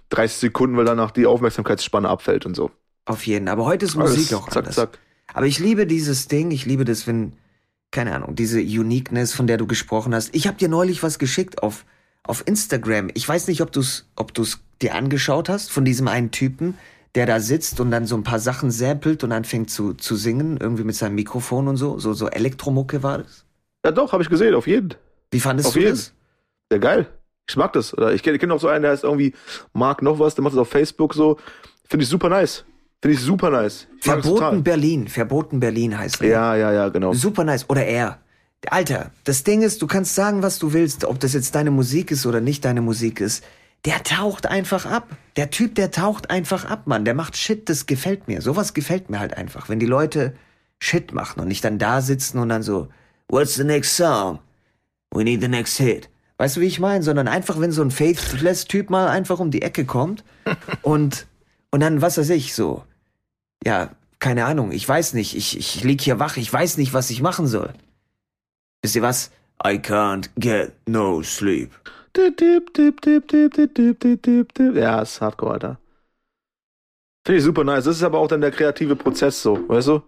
30 Sekunden, weil danach die Aufmerksamkeitsspanne abfällt und so. Auf jeden. Aber heute ist Alles Musik auch zack, anders. zack. Aber ich liebe dieses Ding, ich liebe das, wenn, keine Ahnung, diese Uniqueness, von der du gesprochen hast. Ich habe dir neulich was geschickt auf, auf Instagram. Ich weiß nicht, ob du's, ob du's dir angeschaut hast, von diesem einen Typen, der da sitzt und dann so ein paar Sachen samplet und anfängt zu, zu singen, irgendwie mit seinem Mikrofon und so. So, so Elektromucke war das. Ja, doch, habe ich gesehen, auf jeden. Wie fandest Auf du jeden. das? Ja, geil. Ich mag das. Ich kenne kenn auch so einen, der heißt irgendwie Mark noch was, der macht das auf Facebook so. Finde ich super nice. Finde ich super nice. Ich Verboten Berlin. Verboten Berlin heißt der. Ja, ja, ja, genau. Super nice. Oder er. Alter, das Ding ist, du kannst sagen, was du willst, ob das jetzt deine Musik ist oder nicht deine Musik ist. Der taucht einfach ab. Der Typ, der taucht einfach ab, Mann. Der macht Shit, das gefällt mir. Sowas gefällt mir halt einfach. Wenn die Leute Shit machen und nicht dann da sitzen und dann so, what's the next song? We need the next hit. Weißt du, wie ich meine? Sondern einfach, wenn so ein Faithless-Typ mal einfach um die Ecke kommt <laughs> und, und dann, was weiß ich, so, ja, keine Ahnung, ich weiß nicht, ich, ich lieg hier wach, ich weiß nicht, was ich machen soll wisst ihr was? I can't get no sleep. Ja, ist hardcore, Alter. Finde ich super nice. Das ist aber auch dann der kreative Prozess so, weißt du?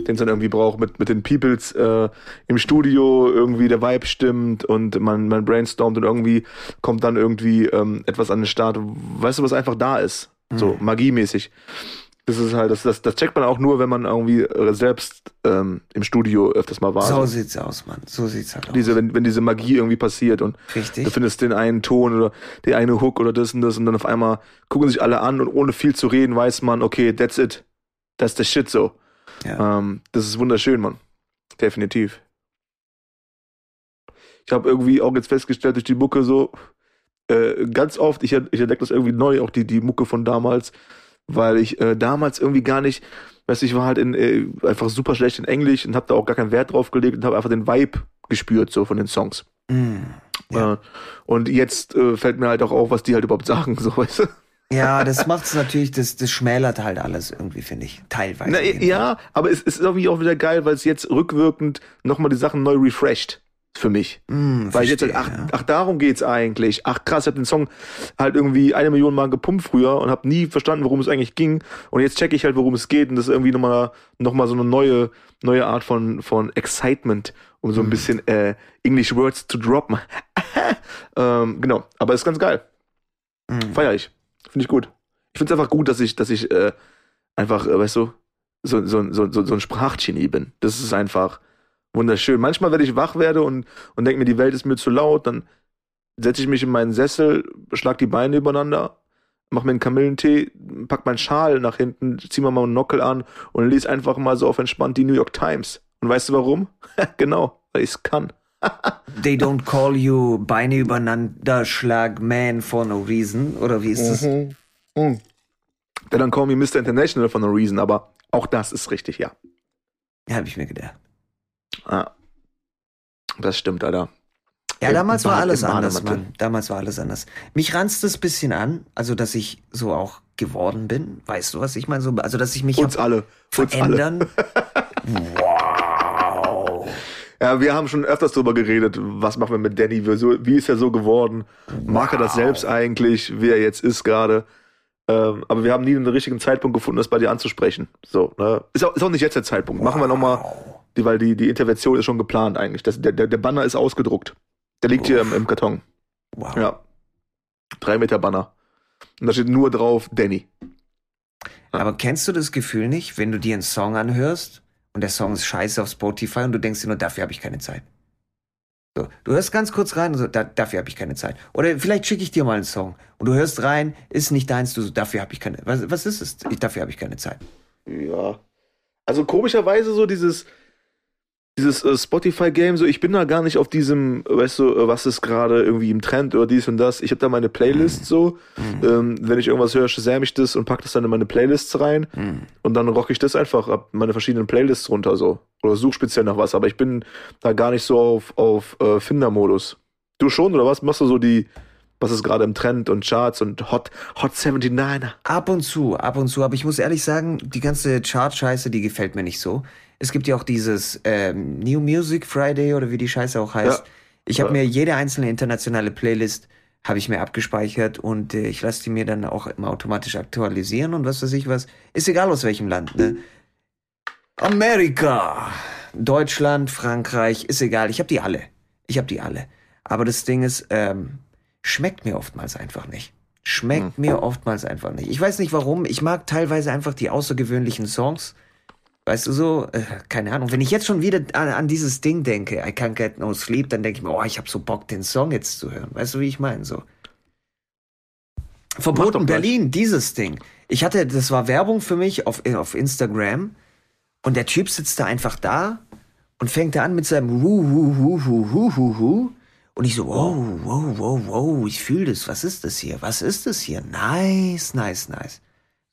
Den es dann irgendwie braucht mit, mit den Peoples äh, im Studio, irgendwie der Vibe stimmt und man, man brainstormt und irgendwie kommt dann irgendwie ähm, etwas an den Start, weißt du, was einfach da ist. So, mhm. magiemäßig. Das ist halt, das, das, das checkt man auch nur, wenn man irgendwie äh, selbst ähm, im Studio öfters mal war. So sieht's aus, Mann. So sieht's halt aus. Diese, wenn, wenn diese Magie irgendwie passiert und Richtig. Du findest den einen Ton oder die eine Hook oder das und das und dann auf einmal gucken sich alle an und ohne viel zu reden weiß man, okay, that's it. That's the shit so. Ja. Ähm, das ist wunderschön, Mann. Definitiv. Ich habe irgendwie auch jetzt festgestellt durch die Mucke so, äh, ganz oft, ich, ich entdecke das irgendwie neu, auch die, die Mucke von damals, weil ich äh, damals irgendwie gar nicht, weißt du, ich war halt in, äh, einfach super schlecht in Englisch und habe da auch gar keinen Wert drauf gelegt und habe einfach den Vibe gespürt, so von den Songs. Mm, ja. Äh, und jetzt äh, fällt mir halt auch auf, was die halt überhaupt sagen, <laughs> so weißt du. Ja, das macht's natürlich, das, das schmälert halt alles irgendwie, finde ich. Teilweise. Na, ja, aber es, es ist irgendwie auch wieder geil, weil es jetzt rückwirkend nochmal die Sachen neu refreshed für mich. Mm, Weil ich jetzt, verstehe, ach, ja. ach, darum geht's eigentlich. Ach krass, ich hab den Song halt irgendwie eine Million Mal gepumpt früher und hab nie verstanden, worum es eigentlich ging. Und jetzt checke ich halt, worum es geht. Und das ist irgendwie nochmal noch mal so eine neue, neue Art von, von Excitement, um so ein bisschen äh, English Words zu droppen. <laughs> ähm, genau, aber ist ganz geil. Mm. Feier ich. Finde ich gut. Ich finde es einfach gut, dass ich, dass ich äh, einfach, äh, weißt du, so, so, so, so, so ein Sprachgenie bin. Das ist einfach wunderschön. Manchmal, wenn ich wach werde und, und denke mir, die Welt ist mir zu laut, dann setze ich mich in meinen Sessel, schlag die Beine übereinander, mach mir einen Kamillentee, pack meinen Schal nach hinten, zieh mir mal einen Nockel an und lese einfach mal so auf entspannt die New York Times. Und weißt du warum? <laughs> genau, weil ich es kann. <laughs> They don't call you Beine übereinander Schlag Man for no reason. Oder wie ist das? Mhm. Mhm. They don't call me Mr. International for no reason, aber auch das ist richtig, ja. Ja, habe ich mir gedacht. Ah. Das stimmt, Alter. Ja, damals war alles anders. Mann. Damals war alles anders. Mich ranzt es bisschen an, also dass ich so auch geworden bin. Weißt du, was ich meine? So, also dass ich mich Uns alle. Uns alle. wow. <laughs> Ja, wir haben schon öfters drüber geredet, was machen wir mit Danny, wie, ist er so geworden, mag er das selbst eigentlich, wie er jetzt ist gerade. Ähm, aber wir haben nie einen richtigen Zeitpunkt gefunden, das bei dir anzusprechen. So, ne? ist, auch, ist auch nicht jetzt der Zeitpunkt. Machen wir nochmal, die, weil die, die Intervention ist schon geplant eigentlich. Das, der, der, Banner ist ausgedruckt. Der liegt hier im, im Karton. Wow. Ja. Drei Meter Banner. Und da steht nur drauf Danny. Aber kennst du das Gefühl nicht, wenn du dir einen Song anhörst und der Song ist scheiße auf Spotify und du denkst dir nur, dafür habe ich keine Zeit. So, du hörst ganz kurz rein und so, da, dafür habe ich keine Zeit. Oder vielleicht schicke ich dir mal einen Song und du hörst rein, ist nicht deins, du so, dafür habe ich keine Was, was ist es? Ich, dafür habe ich keine Zeit. Ja. Also komischerweise so dieses, dieses äh, Spotify-Game, so ich bin da gar nicht auf diesem, weißt du, äh, was ist gerade irgendwie im Trend oder dies und das. Ich habe da meine Playlist so. Ähm, wenn ich irgendwas höre, shazam ich das und pack das dann in meine Playlists rein. Und dann rock ich das einfach ab meine verschiedenen Playlists runter so. Oder such speziell nach was. Aber ich bin da gar nicht so auf, auf äh, Finder-Modus. Du schon, oder was? Machst du so die, was ist gerade im Trend und Charts und Hot, Hot 79er? Ab und zu, ab und zu. Aber ich muss ehrlich sagen, die ganze Chart-Scheiße, die gefällt mir nicht so. Es gibt ja auch dieses ähm, New Music Friday oder wie die Scheiße auch heißt. Ja. Ich habe Ja. mir jede einzelne internationale Playlist habe ich mir abgespeichert und äh, ich lasse die mir dann auch immer automatisch aktualisieren und was weiß ich was. Ist egal aus welchem Land, ne? Amerika, Deutschland, Frankreich, ist egal. Ich habe die alle. Ich habe die alle. Aber das Ding ist, ähm, schmeckt mir oftmals einfach nicht. Schmeckt mir oftmals einfach nicht. Ich weiß nicht warum. Ich mag teilweise einfach die außergewöhnlichen Songs. Weißt du so, äh, keine Ahnung. Wenn ich jetzt schon wieder an, an dieses Ding denke, I can't get no sleep, dann denke ich mir, oh, ich habe so Bock, den Song jetzt zu hören. Weißt du, wie ich meine? So. Verboten. Berlin, dieses Ding. Ich hatte, das war Werbung für mich auf, auf Instagram und der Typ sitzt da einfach da und fängt da an mit seinem Hu, Hu, Hu, Hu, Hu, Hu, Hu. Und ich so, wow, wow, wow, wow, ich fühle das. Was ist das hier? Was ist das hier? Nice, nice, nice.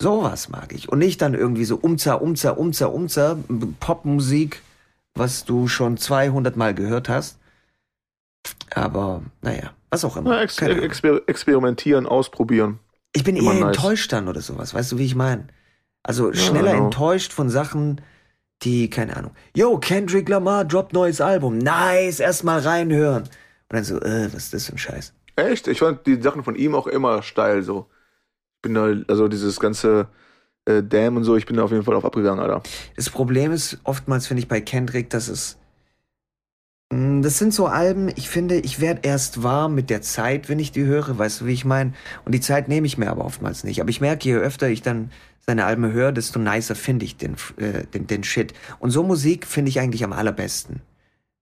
Sowas mag ich. Und nicht dann irgendwie so umza, umza, umza, umza, Popmusik, was du schon 200 Mal gehört hast. Aber, naja, was auch immer. Na, ex exper experimentieren, ausprobieren. Ich bin Immer eher nice. enttäuscht dann oder sowas, weißt du, wie ich meine? Also schneller genau. enttäuscht von Sachen, die, keine Ahnung. Yo, Kendrick Lamar droppt neues Album. Nice, erstmal reinhören. Und dann so, äh, was ist das für ein Scheiß? Echt? Ich fand die Sachen von ihm auch immer steil so. Ich bin da, also dieses ganze äh, Damn und so, ich bin da auf jeden Fall auf abgegangen, Alter. Das Problem ist oftmals, finde ich, bei Kendrick, dass es. Mm, Das sind so Alben, ich finde, ich werde erst warm mit der Zeit, wenn ich die höre, weißt du, wie ich meine? Und die Zeit nehme ich mir aber oftmals nicht. Aber ich merke, je öfter ich dann seine Alben höre, desto nicer finde ich den, äh, den, den Shit. Und so Musik finde ich eigentlich am allerbesten.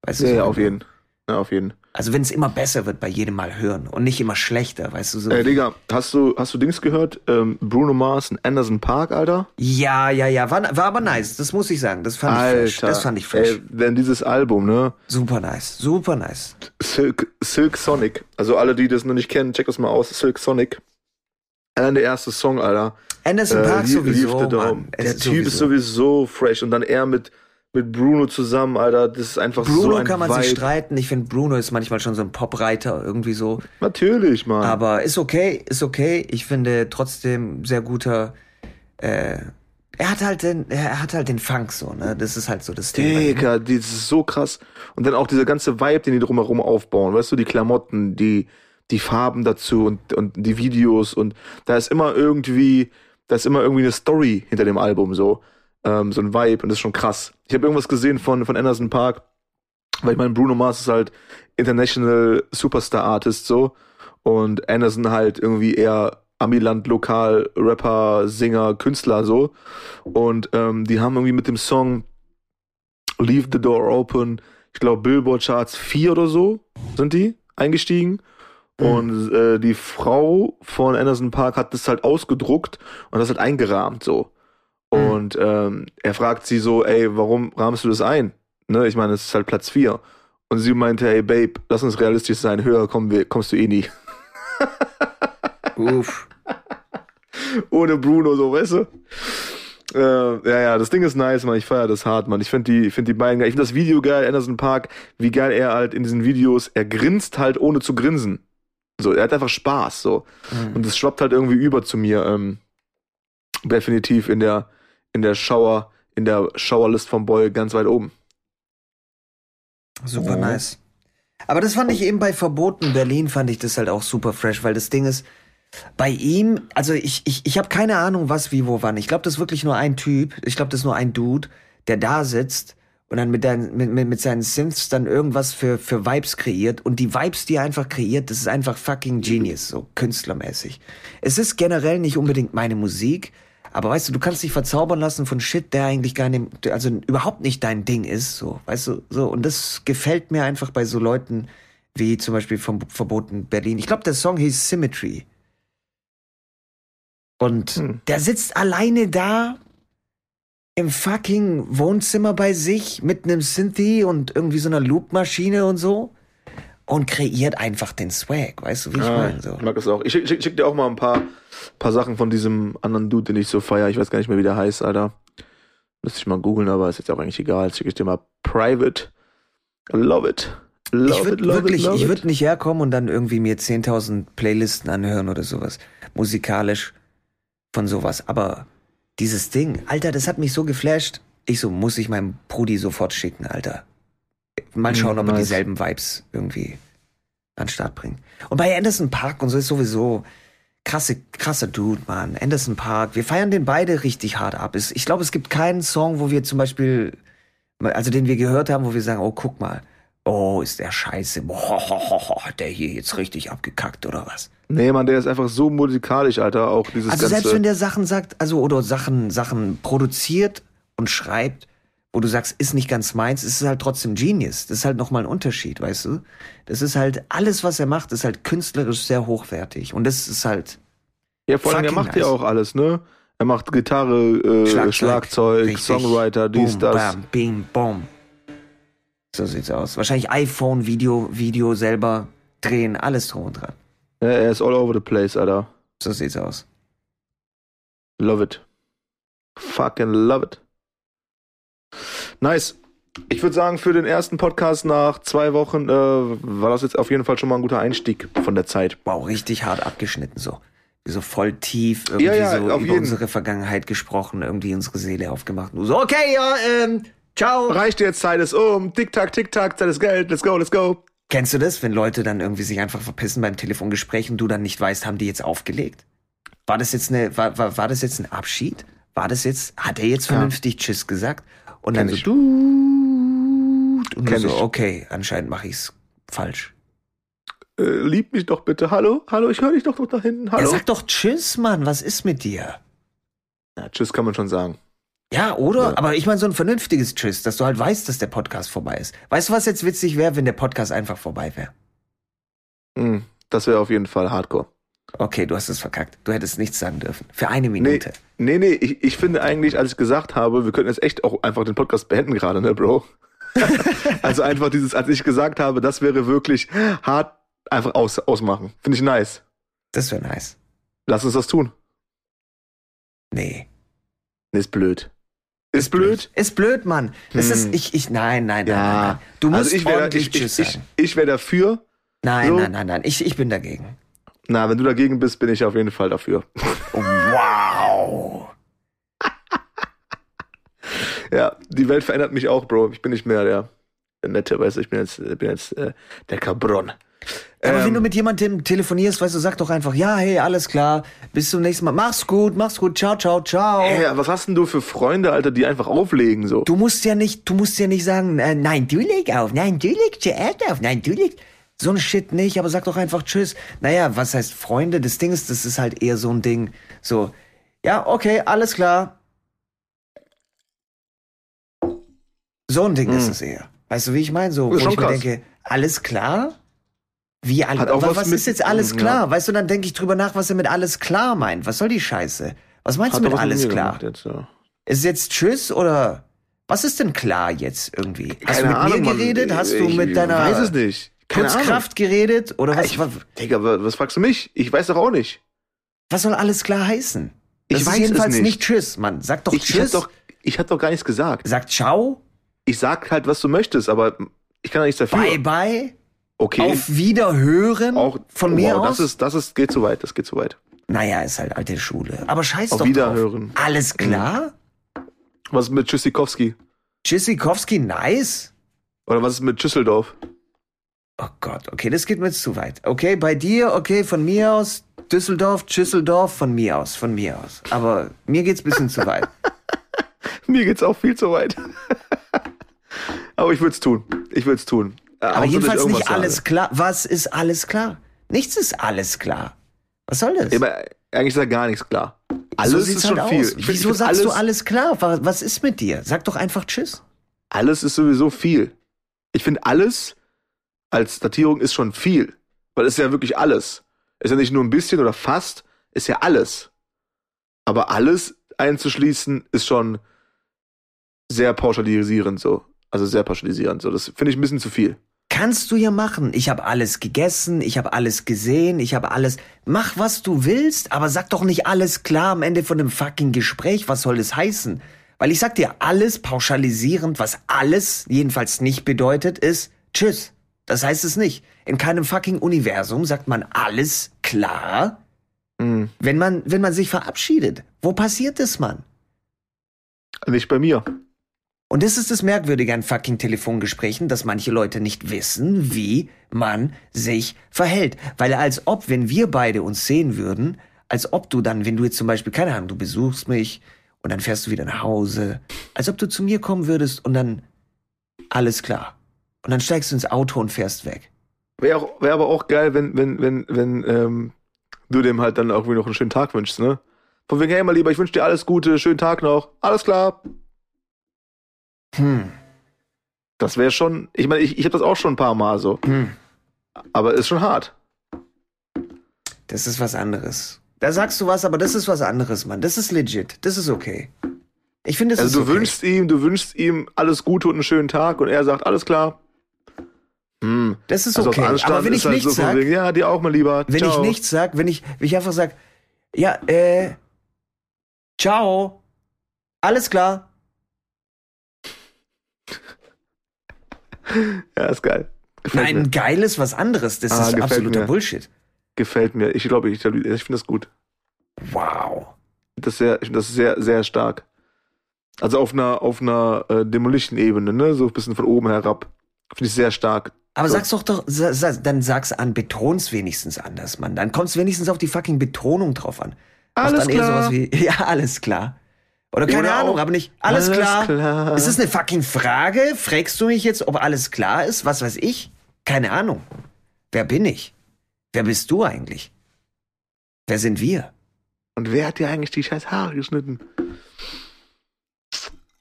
Weißt du, Ja, so ja, auf du- jeden. Ja, auf jeden. Also wenn es immer besser wird bei jedem Mal hören und nicht immer schlechter, weißt du so. Ey, Digga, hast du, hast du Dings gehört? Ähm, Bruno Mars und Anderson Park, Alter? ja, ja, ja, war, war aber nice, das muss ich sagen. Das fand ich fresh. Das fand ich fresh. Ey, denn dieses Album, ne? Super nice, super nice. Silk, Silk Sonic. Also alle, die das noch nicht kennen, check das mal aus. Silk Sonic. Allein der erste Song, Alter. Anderson Park Leave- Leave sowieso. Mann. Der Typ ist sowieso fresh. Und dann er mit, mit Bruno zusammen, Alter. Das ist einfach so Bruno ein kann man Vibe. sich streiten. Ich finde, Bruno ist manchmal schon so ein Popreiter, irgendwie so. Natürlich, Mann. Aber ist okay, ist okay. Ich finde trotzdem sehr guter. Äh, er hat halt den, er hat halt den Funk so, ne? Das ist halt so das Ding. Digga, das ist so krass. Und dann auch dieser ganze Vibe, den die drumherum aufbauen. Weißt du, die Klamotten, die, die Farben dazu und, und die Videos. Und da ist immer irgendwie, da ist immer irgendwie eine Story hinter dem Album so. Ähm, so ein Vibe und das ist schon krass. Ich habe irgendwas gesehen von, von Anderson Park, weil ich meine, Bruno Mars ist halt International Superstar Artist so. Und Anderson halt irgendwie eher Amiland, Lokal, Rapper, Singer, Künstler so. Und ähm, die haben irgendwie mit dem Song Leave the Door Open, ich glaube Billboard Charts 4 oder so sind die eingestiegen. Und äh, die Frau von Anderson Park hat das halt ausgedruckt und das halt eingerahmt so. Und ähm, er fragt sie so, ey, warum rahmst du das ein? Ne, ich meine, es ist halt Platz 4. Und sie meinte, ey, Babe, lass uns realistisch sein, höher kommen wir, kommst du eh nie. <laughs> Uff. <laughs> Ohne Bruno, so, weißt du? Äh, ja, ja, das Ding ist nice, man. Ich feiere das hart, man. Ich finde die, find die beiden geil. Ich finde das Video geil, Anderson Park, wie geil er halt in diesen Videos, er grinst halt ohne zu grinsen. So, er hat einfach Spaß, so. Und das schwappt halt irgendwie über zu mir. Ähm, definitiv in der, in der Schauer, in der Schauerlist vom Boy ganz weit oben. Super Oh. nice. Aber das fand ich eben bei Verboten Berlin, fand ich das halt auch super fresh, weil das Ding ist, bei ihm, also ich, ich, ich habe keine Ahnung, was, wie, wo, wann. Ich glaube, das ist wirklich nur ein Typ. Ich glaube, das ist nur ein Dude, der da sitzt und dann mit, dein, mit, mit, mit seinen Synths dann irgendwas für, für Vibes kreiert. Und die Vibes, die er einfach kreiert, das ist einfach fucking genius, so künstlermäßig. Es ist generell nicht unbedingt meine Musik, aber weißt du, du kannst dich verzaubern lassen von Shit, der eigentlich gar nicht, also überhaupt nicht dein Ding ist, so, weißt du, so. Und das gefällt mir einfach bei so Leuten wie zum Beispiel vom Verboten Berlin. Ich glaube, der Song hieß Symmetry. Und Hm. der sitzt alleine da im fucking Wohnzimmer bei sich mit einem Synthi und irgendwie so einer Loopmaschine und so und kreiert einfach den Swag, weißt du, wie ich Ah, meine? So. Ich mag das auch. Ich schick, schick, schick dir auch mal ein paar, paar Sachen von diesem anderen Dude, den ich so feier. Ich weiß gar nicht mehr, wie der heißt, Alter. Müsste ich mal googeln, aber ist jetzt auch eigentlich egal. Schicke ich dir mal private. Love it. Love Ich it, würde love wirklich, it, love ich würde nicht herkommen und dann irgendwie mir 10.000 Playlisten anhören oder sowas. Musikalisch von sowas. Aber dieses Ding, Alter, das hat mich so geflasht. Ich so, muss ich meinem Brudi sofort schicken, Alter. Mal schauen, ob er nice. dieselben Vibes irgendwie an den Start bringt. Und bei Anderson Park und so ist sowieso krasse, krasser Dude, Mann. Anderson Park, wir feiern den beide richtig hart ab. Ich glaube, es gibt keinen Song, wo wir zum Beispiel, also den wir gehört haben, wo wir sagen, oh, guck mal, oh, ist der scheiße, boah, <laughs> hat der hier jetzt richtig abgekackt oder was? Nee, Mann, der ist einfach so musikalisch, Alter. Auch dieses Also selbst ganze. wenn der Sachen sagt, also oder Sachen, Sachen produziert und schreibt, wo du sagst, ist nicht ganz meins, ist es halt trotzdem Genius. Das ist halt nochmal ein Unterschied, weißt du? Das ist halt, alles, was er macht, ist halt künstlerisch sehr hochwertig. Und das ist halt ja, vor allem, er macht ja nice. auch alles, ne? Er macht Gitarre, äh, Schlagzeug, Richtig. Songwriter, dies, Boom, das. Bam, bing, bom. So sieht's aus. Wahrscheinlich iPhone, Video, Video selber drehen, alles drum und dran. Ja, er ist all over the place, Alter. So sieht's aus. Love it. Fucking love it. Nice. Ich würde sagen, für den ersten Podcast nach zwei Wochen äh, war das jetzt auf jeden Fall schon mal ein guter Einstieg von der Zeit. Wow, richtig hart abgeschnitten so. So voll tief irgendwie Ja, ja, so über jeden. unsere Vergangenheit gesprochen, irgendwie unsere Seele aufgemacht. Du so, okay, ja, ähm, ciao. Reicht jetzt, Zeit ist um. Tick-Tack, Tick-Tack, Zeit ist Geld. Let's go, let's go. Kennst du das, wenn Leute dann irgendwie sich einfach verpissen beim Telefongespräch und du dann nicht weißt, haben die jetzt aufgelegt? War das jetzt eine, war, war, war das jetzt ein Abschied? War das jetzt, hat er jetzt Ja. vernünftig Tschüss gesagt? Und dann Kenn so, ich. du, und Kenn so, ich. okay, anscheinend mache ich's falsch. Äh, lieb mich doch bitte. Hallo? Hallo, ich höre dich doch noch da hinten. Hallo? sagt doch Tschüss, Mann, was ist mit dir? Ja, tschüss kann man schon sagen. Ja, oder? Ja. Aber ich meine so ein vernünftiges Tschüss, dass du halt weißt, dass der Podcast vorbei ist. Weißt du, was jetzt witzig wäre, wenn der Podcast einfach vorbei wäre? Hm, das wäre auf jeden Fall Hardcore. Okay, du hast es verkackt. Du hättest nichts sagen dürfen. Für eine Minute. Nee, nee, ich, ich finde eigentlich, als ich gesagt habe, wir könnten jetzt echt auch einfach den Podcast beenden gerade, ne, Bro? <laughs> also einfach dieses, als ich gesagt habe, das wäre wirklich hart, einfach aus, ausmachen. Finde ich nice. Das wäre nice. Lass uns das tun. Nee. Nee, ist blöd. Ist blöd? Ist blöd, Mann. Das Hm. ist, ich, ich, nein, nein, nein, Ja. nein, nein. Du musst also ich wäre ordentlich ich, ich, Tschüss ich, sagen. ich wär dafür. Nein, so. nein, nein, nein. Ich, ich bin dagegen. Na, wenn du dagegen bist, bin ich auf jeden Fall dafür. Wow. <laughs> Ja, die Welt verändert mich auch, Bro. Ich bin nicht mehr der, der Nette, weißt du, ich bin jetzt, bin jetzt äh, der Cabron. Aber wenn Ähm, du mit jemandem telefonierst, weißt du, sag doch einfach, ja, hey, alles klar, bis zum nächsten Mal. Mach's gut, mach's gut, ciao, ciao, ciao. Ey, was hast denn du für Freunde, Alter, die einfach auflegen so? Du musst ja nicht, du musst ja nicht sagen, äh, nein, du leg auf, nein, du legst zuerst auf, nein, du legst. So ein Shit nicht, aber sag doch einfach Tschüss. Naja, was heißt Freunde? Das Ding ist, das ist halt eher so ein Ding, so, ja, okay, alles klar. So ein Ding ist es eher. Weißt du, wie ich meine? So, wo ich mir krass. denke, alles klar? Wie alles? Was, was ist jetzt alles Ja. klar? Weißt du, dann denke ich drüber nach, was er mit alles klar meint. Was soll die Scheiße? Was meinst Hat du mit alles mir klar? Jetzt, ja. Ist es jetzt Tschüss oder was ist denn klar jetzt irgendwie? Hast Keine du mit Ahnung, mir Mann. geredet? Hast du ich mit deiner weiß es nicht. Putzkraft geredet? Oder was, Ich, Digga, wa- was fragst du mich? Ich weiß doch auch nicht. was soll alles klar heißen? Ich Das weiß ist es jedenfalls nicht. nicht Tschüss, Mann. Sag doch Ich, ich, hab Tschüss. doch, ich hab doch gar nichts gesagt. Sag Ciao, Ich sag halt, was du möchtest, aber ich kann ja nichts dafür. Bye Bye, Okay. auf Wiederhören auch von mir wow, aus. Das ist, das ist, geht zu weit, das geht zu weit. naja, ist halt alte Schule. Aber scheiß Auf doch Wiederhören. drauf. Alles klar? Was ist mit Tschüssikowski? Tschüssikowski, nice. Oder was ist mit Schüsseldorf? Oh Gott, okay, das geht mir jetzt zu weit. Okay, bei dir, okay, von mir aus. Düsseldorf, Schüsseldorf, von mir aus, von mir aus. Aber mir geht's ein bisschen zu weit. <laughs> Mir geht's auch viel zu weit. <laughs> aber ich würde es tun. Ich würde es tun. Äh, Aber Hauptsache, jedenfalls nicht alles sage. klar. Was ist alles klar? Nichts ist alles klar. Was soll das? Aber eigentlich ist da gar nichts klar. Alles so ist sieht's schon halt viel. aus. Ich Wieso find sagst du alles klar? Was ist mit dir? Sag doch einfach Tschüss. Alles ist sowieso viel. Ich finde, alles als Datierung ist schon viel. Weil es ist ja wirklich alles. Es ist ja nicht nur ein bisschen oder fast, ist ja alles. Aber alles einzuschließen ist schon sehr pauschalisierend so. Also sehr pauschalisierend so. Das finde ich ein bisschen zu viel. Kannst du ja machen. Ich habe alles gegessen, ich habe alles gesehen, ich habe alles. Mach, was du willst, aber sag doch nicht alles klar am Ende von dem fucking Gespräch. Was soll das heißen? Weil ich sag dir, alles pauschalisierend, was alles jedenfalls nicht bedeutet, ist Tschüss. Das heißt es nicht. In keinem fucking Universum sagt man alles klar, Hm. wenn man, wenn man sich verabschiedet. Wo passiert das, Mann? Nicht bei mir. Und das ist das Merkwürdige an fucking Telefongesprächen, dass manche Leute nicht wissen, wie man sich verhält. Weil als ob, wenn wir beide uns sehen würden, als ob du dann, wenn du jetzt zum Beispiel, keine Ahnung, du besuchst mich und dann fährst du wieder nach Hause, als ob du zu mir kommen würdest und dann alles klar. Und dann steigst du ins Auto und fährst weg. Wäre wär aber auch geil, wenn, wenn, wenn, wenn ähm, du dem halt dann irgendwie noch einen schönen Tag wünschst, ne? Von wegen, hey, mein Lieber, ich wünsche dir alles Gute, schönen Tag noch. Alles klar. Hm, Das wäre schon, ich meine, ich, ich habe das auch schon ein paar Mal so. hm. Aber ist schon hart. Das ist was anderes. Da sagst du was, aber das ist was anderes, Mann. Das ist legit. Das ist okay. Ich finde, das Also ist du okay. wünschst ihm, du wünschst ihm alles Gute und einen schönen Tag und er sagt, alles klar. Hm. Das ist Also okay. Aber wenn ist ich halt nichts so sag, wegen, ja, dir auch mal lieber. wenn Ciao. ich nichts sag, wenn ich, wenn ich einfach sag, ja, äh, ciao, alles klar. <laughs> Ja, ist geil. Gefällt Nein, mir. geil ist was anderes. Das Ah, ist absoluter mir. Bullshit. Gefällt mir. Ich glaube, ich, ich finde das gut. Wow. Das ist sehr, ich finde das sehr, sehr stark. Also auf einer, auf einer äh, Demolition-Ebene, ne? So ein bisschen von oben herab. Finde ich sehr stark. Aber So. sag's doch doch, dann sag's an, beton's wenigstens anders, Mann. Dann kommt's wenigstens auf die fucking Betonung drauf an. Mach Alles dann eher klar. sowas wie, <laughs> ja, alles klar. Oder keine Oder Ahnung, auch, aber nicht, alles, alles klar. klar. Ist das eine fucking Frage? Fragst du mich jetzt, ob alles klar ist? Was weiß ich? Keine Ahnung. Wer bin ich? Wer bist du eigentlich? Wer sind wir? Und wer hat dir eigentlich die scheiß Haare geschnitten?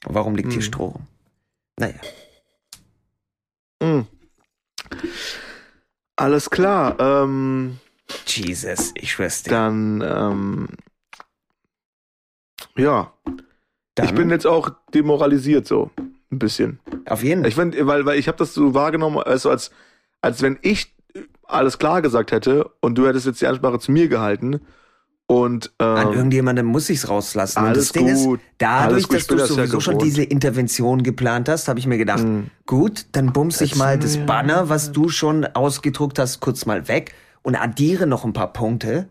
Warum liegt hier Hm. Stroh rum? Naja. Mm. Alles klar. Ähm, Jesus, ich schwör's dir. dann, ähm, ja. Dann, Ich bin jetzt auch demoralisiert so. Ein bisschen. auf jeden Ich finde, weil, weil ich habe das so wahrgenommen, also als, als wenn ich alles klar gesagt hätte und du hättest jetzt die Ansprache zu mir gehalten und An ähm, irgendjemandem muss ich's rauslassen. Und alles das Ding ist, gut. dadurch, Alles gut, dass ich du das ja sowieso schon gewohnt. diese Intervention geplant hast, habe ich mir gedacht, Mm. gut, dann bumse ich mal das Banner, was du schon ausgedruckt hast, kurz mal weg und addiere noch ein paar Punkte.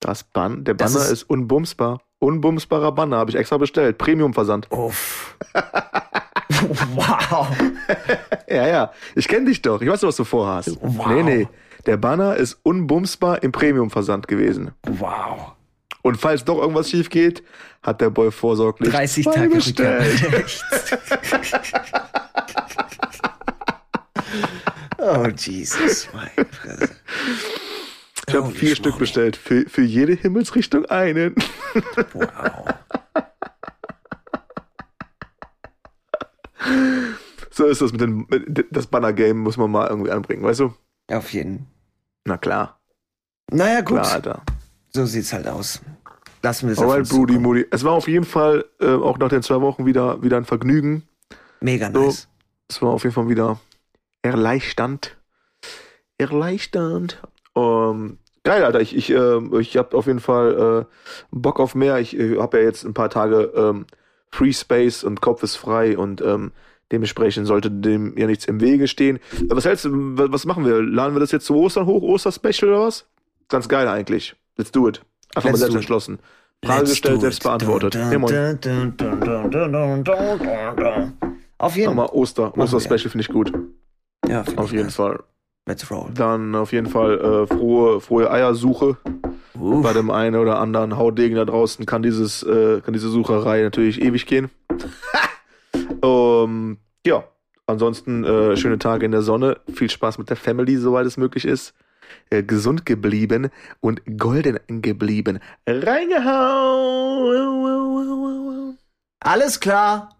das Ban der Das Banner ist- ist, unbumsbar. Unbumsbarer Banner, habe ich extra bestellt. Premium-Versand. Uff. <laughs> wow. Ja, ja. Ich kenne dich doch. Ich weiß was du vorhast. Wow. Nee, nee. Der Banner ist unbumsbar im Premium-Versand gewesen. Wow. Und falls doch irgendwas schief geht, hat der Boy vorsorglich 30 zwei Tage bestellt. <laughs> Oh, Jesus, mein Fresse. Ich habe Holy vier Stück schmoly. bestellt. Für, für jede Himmelsrichtung einen. Wow. So ist das mit dem, das Banner-Game muss man mal irgendwie anbringen, weißt du? Auf jeden. Na klar. Naja, gut. Klar, Alter. So sieht's halt aus. Lassen wir es Alright, zukommen. Moody. Es war auf jeden Fall äh, auch nach den zwei Wochen wieder, wieder ein Vergnügen. Mega So. nice. Es war auf jeden Fall wieder erleichternd. Erleichternd. Ähm, geil, Alter. Ich, ich, äh, ich habe auf jeden Fall äh, Bock auf mehr. Ich äh, habe ja jetzt ein paar Tage ähm, Free Space und Kopf ist frei und ähm, Dementsprechend sollte dem ja nichts im Wege stehen. Äh, was hältst du, was machen wir? Laden wir das jetzt zu Ostern hoch, Oster-Special oder was? Ganz geil eigentlich. Let's do it. Einfach Let's mal selbst entschlossen. Frage gestellt, selbst beantwortet. Auf jeden Fall. Nochmal Oster. Oster-Special finde ich gut. Ja, auf jeden nice. Fall. Let's roll. Dann auf jeden Fall äh, frohe, frohe Eiersuche. Uff. Bei dem einen oder anderen Hautdegen da draußen kann, dieses, äh, kann diese Sucherei natürlich ewig gehen. Ha! <laughs> Ähm, ja, ansonsten äh, schöne Tage in der Sonne, viel Spaß mit der Family, soweit es möglich ist. Äh, gesund geblieben und golden geblieben. Reingehauen! Alles klar!